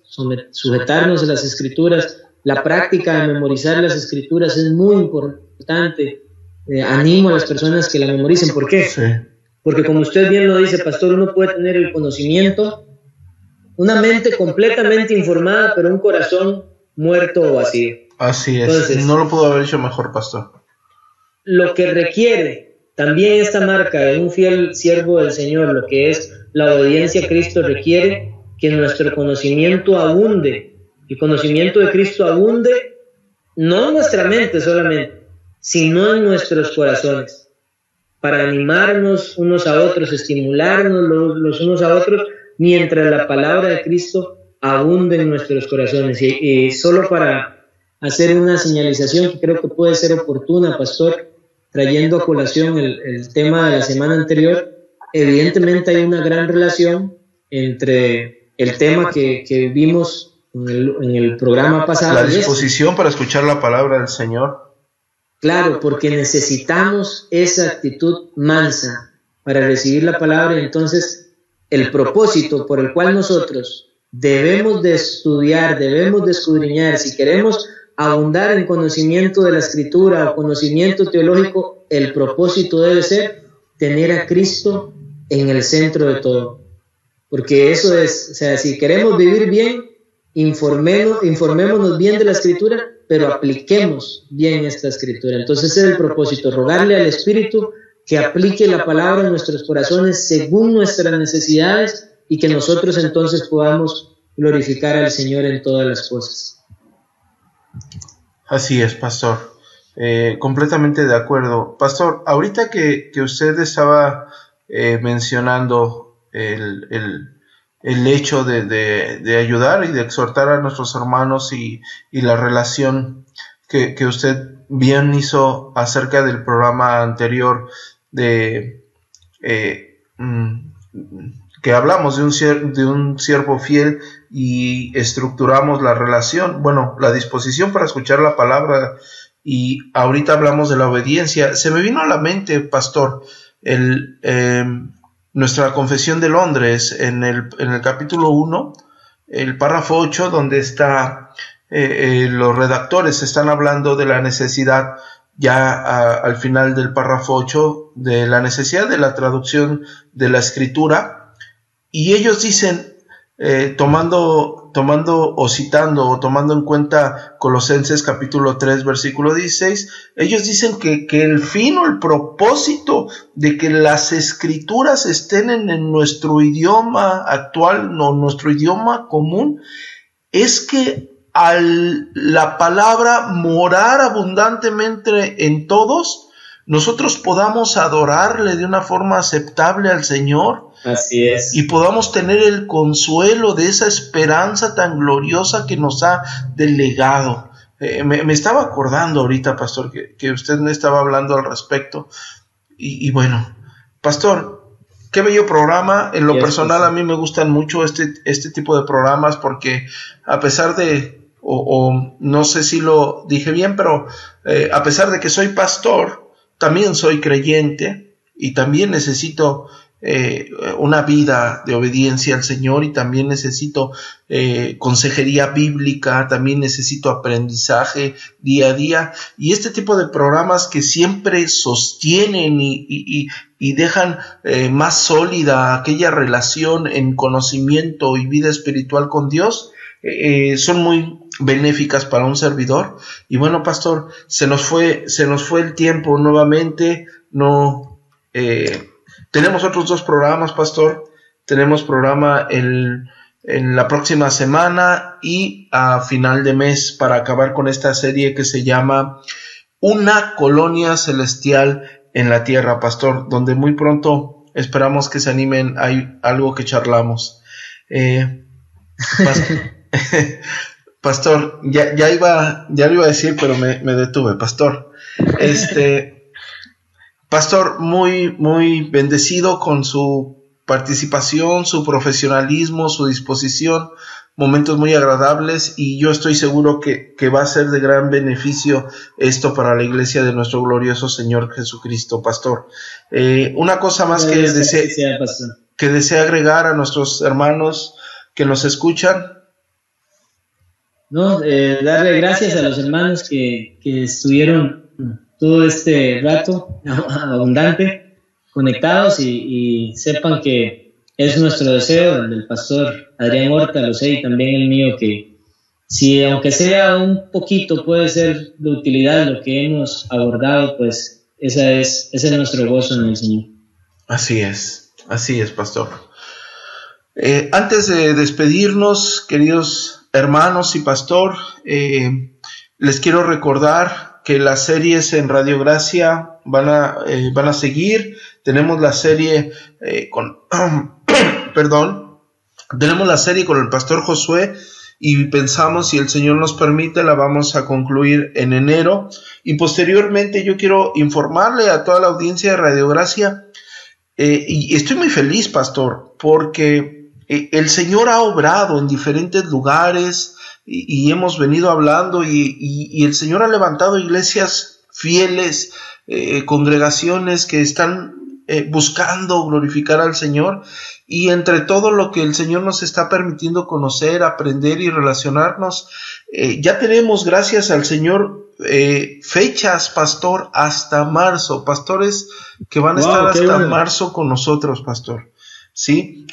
Speaker 2: sujetarnos a las escrituras, la práctica de memorizar las escrituras es muy importante. Eh, animo a las personas que la memoricen. ¿Por qué? Porque como usted bien lo dice, pastor, uno puede tener el conocimiento, una mente completamente informada, pero un corazón muerto o vacío.
Speaker 1: Así es. no lo pudo haber hecho mejor, pastor.
Speaker 2: Lo que requiere también esta marca de un fiel siervo del Señor, lo que es la obediencia a Cristo, requiere que nuestro conocimiento abunde. El conocimiento de Cristo abunde no en nuestra mente solamente, sino en nuestros corazones, para animarnos unos a otros, estimularnos los, unos a otros, mientras la palabra de Cristo abunde en nuestros corazones. Y, y solo para hacer una señalización que creo que puede ser oportuna, pastor, trayendo a colación el, tema de la semana anterior. Evidentemente hay una gran relación entre el tema que, vimos en el, programa pasado.
Speaker 1: La disposición para escuchar la palabra del Señor.
Speaker 2: Claro, porque necesitamos esa actitud mansa para recibir la palabra. Entonces, el propósito por el cual nosotros debemos de estudiar, debemos de escudriñar, si queremos abundar en conocimiento de la escritura o conocimiento teológico, el propósito debe ser tener a Cristo en el centro de todo. Porque eso es, o sea, si queremos vivir bien, informémonos bien de la escritura, pero apliquemos bien esta escritura. Entonces ese es el propósito, rogarle al Espíritu que aplique la palabra en nuestros corazones según nuestras necesidades y que nosotros entonces podamos glorificar al Señor en todas las cosas.
Speaker 1: Así es, pastor. Eh, completamente de acuerdo. Pastor, ahorita que, usted estaba eh, mencionando el, hecho de, ayudar y de exhortar a nuestros hermanos y, la relación que, usted bien hizo acerca del programa anterior de eh, mm, que hablamos de un, de un siervo fiel y estructuramos la relación, bueno, la disposición para escuchar la palabra y ahorita hablamos de la obediencia. Se me vino a la mente, pastor, el, em, nuestra confesión de Londres en el, en el capítulo 1, el párrafo 8, donde está, eh, eh, los redactores están hablando de la necesidad ya al final del párrafo 8 de la necesidad de la traducción de la escritura. Y ellos dicen eh, tomando, tomando o citando o tomando en cuenta Colosenses capítulo 3 versículo 16, ellos dicen que, el fin o el propósito de que las escrituras estén en, nuestro idioma actual, no nuestro idioma común, es que al la palabra morar abundantemente en todos, nosotros podamos adorarle de una forma aceptable al Señor,
Speaker 2: Así es.
Speaker 1: Y podamos tener el consuelo de esa esperanza tan gloriosa que nos ha delegado. Eh, me, estaba acordando ahorita, pastor, que, usted me estaba hablando al respecto. Y, bueno, pastor, qué bello programa. En lo personal a mí me gustan mucho este, este tipo de programas porque a pesar de, o, no sé si lo dije bien, pero eh, a pesar de que soy pastor, también soy creyente y también necesito eh, una vida de obediencia al Señor y también necesito eh, consejería bíblica, también necesito aprendizaje día a día. Y este tipo de programas que siempre sostienen y, dejan eh, más sólida aquella relación en conocimiento y vida espiritual con Dios son muy benéficas para un servidor. Y bueno pastor se nos fue se nos fue el tiempo nuevamente. No tenemos otros dos programas, pastor. Tenemos programa en la próxima semana y a final de mes para acabar con esta serie que se llama Una colonia celestial en la tierra, pastor, donde muy pronto esperamos que se animen. Hay algo que charlamos. Eh, *laughs* Pastor, ya, iba, ya lo iba a decir, pero me detuve, pastor. Este, pastor, muy, muy bendecido con su participación, su profesionalismo, su disposición, momentos muy agradables y yo estoy seguro que, que, va a ser de gran beneficio esto para la iglesia de nuestro glorioso Señor Jesucristo, pastor. Eh, una cosa más que desea, que desea agregar a nuestros hermanos que nos escuchan.
Speaker 2: No, eh, darle gracias a los hermanos que, que estuvieron todo este rato abundante, conectados y, sepan que es nuestro deseo, el del pastor Adrián Horta, lo sé, y también el mío, que si aunque sea un poquito puede ser de utilidad lo que hemos abordado, pues esa es, ese es nuestro gozo en el Señor.
Speaker 1: Así es, así es, pastor. Eh, antes de despedirnos, queridos hermanos y pastor, eh, les quiero recordar que las series en Radio Gracia van a, eh, van a seguir. Tenemos la serie con, *clears throat* perdón, tenemos la serie con el pastor Josué y pensamos, si el Señor nos permite, la vamos a concluir en enero. Y posteriormente yo quiero informarle a toda la audiencia de Radio Gracia, y estoy muy feliz, pastor, porque eh, el Señor ha obrado en diferentes lugares y, hemos venido hablando y, el Señor ha levantado iglesias fieles, eh, congregaciones que están eh, buscando glorificar al Señor y entre todo lo que el Señor nos está permitiendo conocer, aprender y relacionarnos, ya tenemos, gracias al Señor, fechas, pastor, hasta marzo, pastores que van a estar hasta marzo con nosotros, pastor. ¿sí?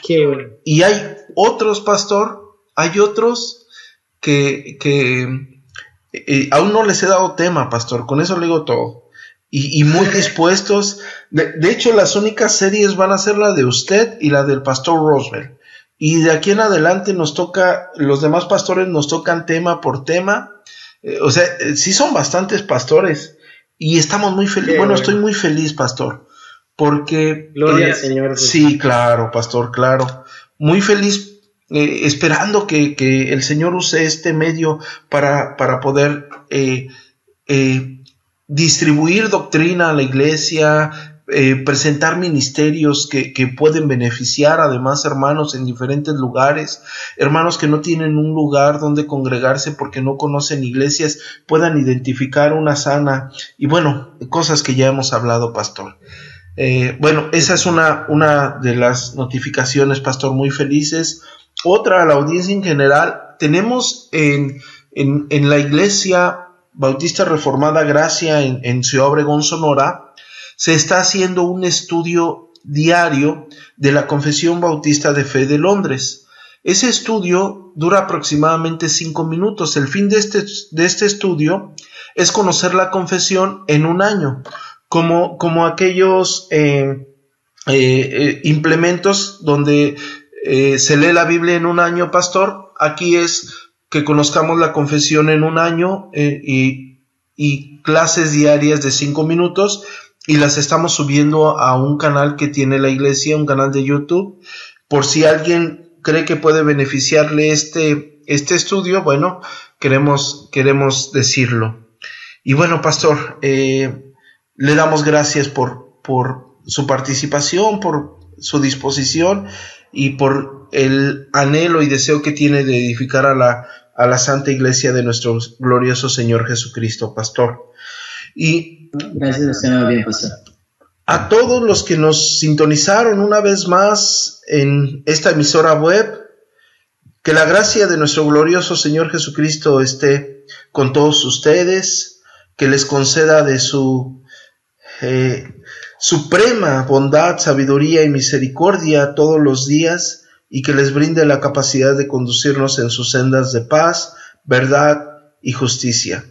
Speaker 1: Y hay otros, pastor, hay otros que, que eh, aún no les he dado tema, pastor, con eso le digo todo. Y, muy *laughs* dispuestos. De, hecho, las únicas series van a ser la de usted y la del pastor Roosevelt. Y de aquí en adelante nos toca, los demás pastores nos tocan tema por tema. Eh, o sea, eh, sí son bastantes pastores. Y estamos muy felices. Bueno, estoy muy feliz, pastor porque...
Speaker 2: Gloria al Señor.
Speaker 1: Sí, claro, pastor, claro. Muy feliz, eh, esperando que, el Señor use este medio para, para poder eh, eh, distribuir doctrina a la iglesia, presentar ministerios que, que, pueden beneficiar además hermanos en diferentes lugares, hermanos que no tienen un lugar donde congregarse porque no conocen iglesias, puedan identificar una sana y bueno, cosas que ya hemos hablado, pastor. Bueno, esa es una, una de las notificaciones, Pastor, muy felices. Otra, a la audiencia en general, tenemos en, en, la iglesia Bautista Reformada Gracia en, en Ciudad Obregón, Sonora, se está haciendo un estudio diario de la Confesión Bautista de Fe de Londres. Ese estudio dura aproximadamente cinco minutos. El fin de este, de este estudio es conocer la confesión en un año como, como aquellos eh, eh, eh, implementos donde se lee la Biblia en un año, pastor. Aquí es que conozcamos la confesión en un año y, y clases diarias de cinco minutos y las estamos subiendo a un canal que tiene la iglesia, un canal de YouTube. Por si alguien cree que puede beneficiarle este, este estudio, bueno, queremos, queremos decirlo. Y bueno, pastor, eh, le damos gracias por, por su participación, por su disposición y por el anhelo y deseo que tiene de edificar a la, a la Santa Iglesia de nuestro glorioso Señor Jesucristo, Pastor. Y
Speaker 2: gracias, Señor, bien, Pastor.
Speaker 1: A todos los que nos sintonizaron una vez más en esta emisora web, que la gracia de nuestro glorioso Señor Jesucristo esté con todos ustedes, que les conceda de su eh, suprema bondad, sabiduría y misericordia todos los días y que les brinde la capacidad de conducirnos en sus sendas de paz, verdad y justicia.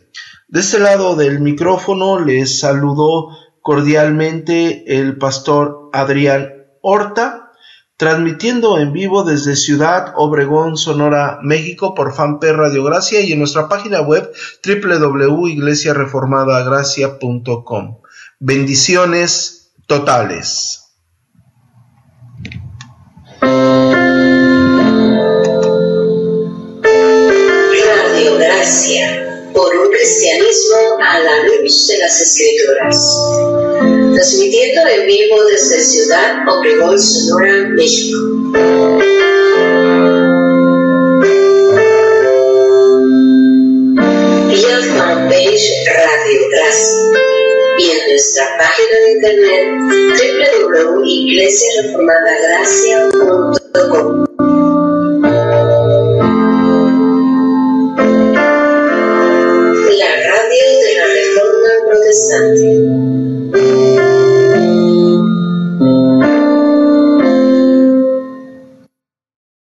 Speaker 1: De este lado del micrófono les saludó cordialmente el pastor Adrián Horta, transmitiendo en vivo desde Ciudad Obregón, Sonora, México por Fanpage Radio Gracia y en nuestra página web www.iglesiareformadagracia.com. Bendiciones totales. Radio
Speaker 3: Gracia por un cristianismo a la luz de las escrituras. Transmitiendo en vivo desde Ciudad Obregón, Sonora, México. internet www.iglesiareformadagracia.com.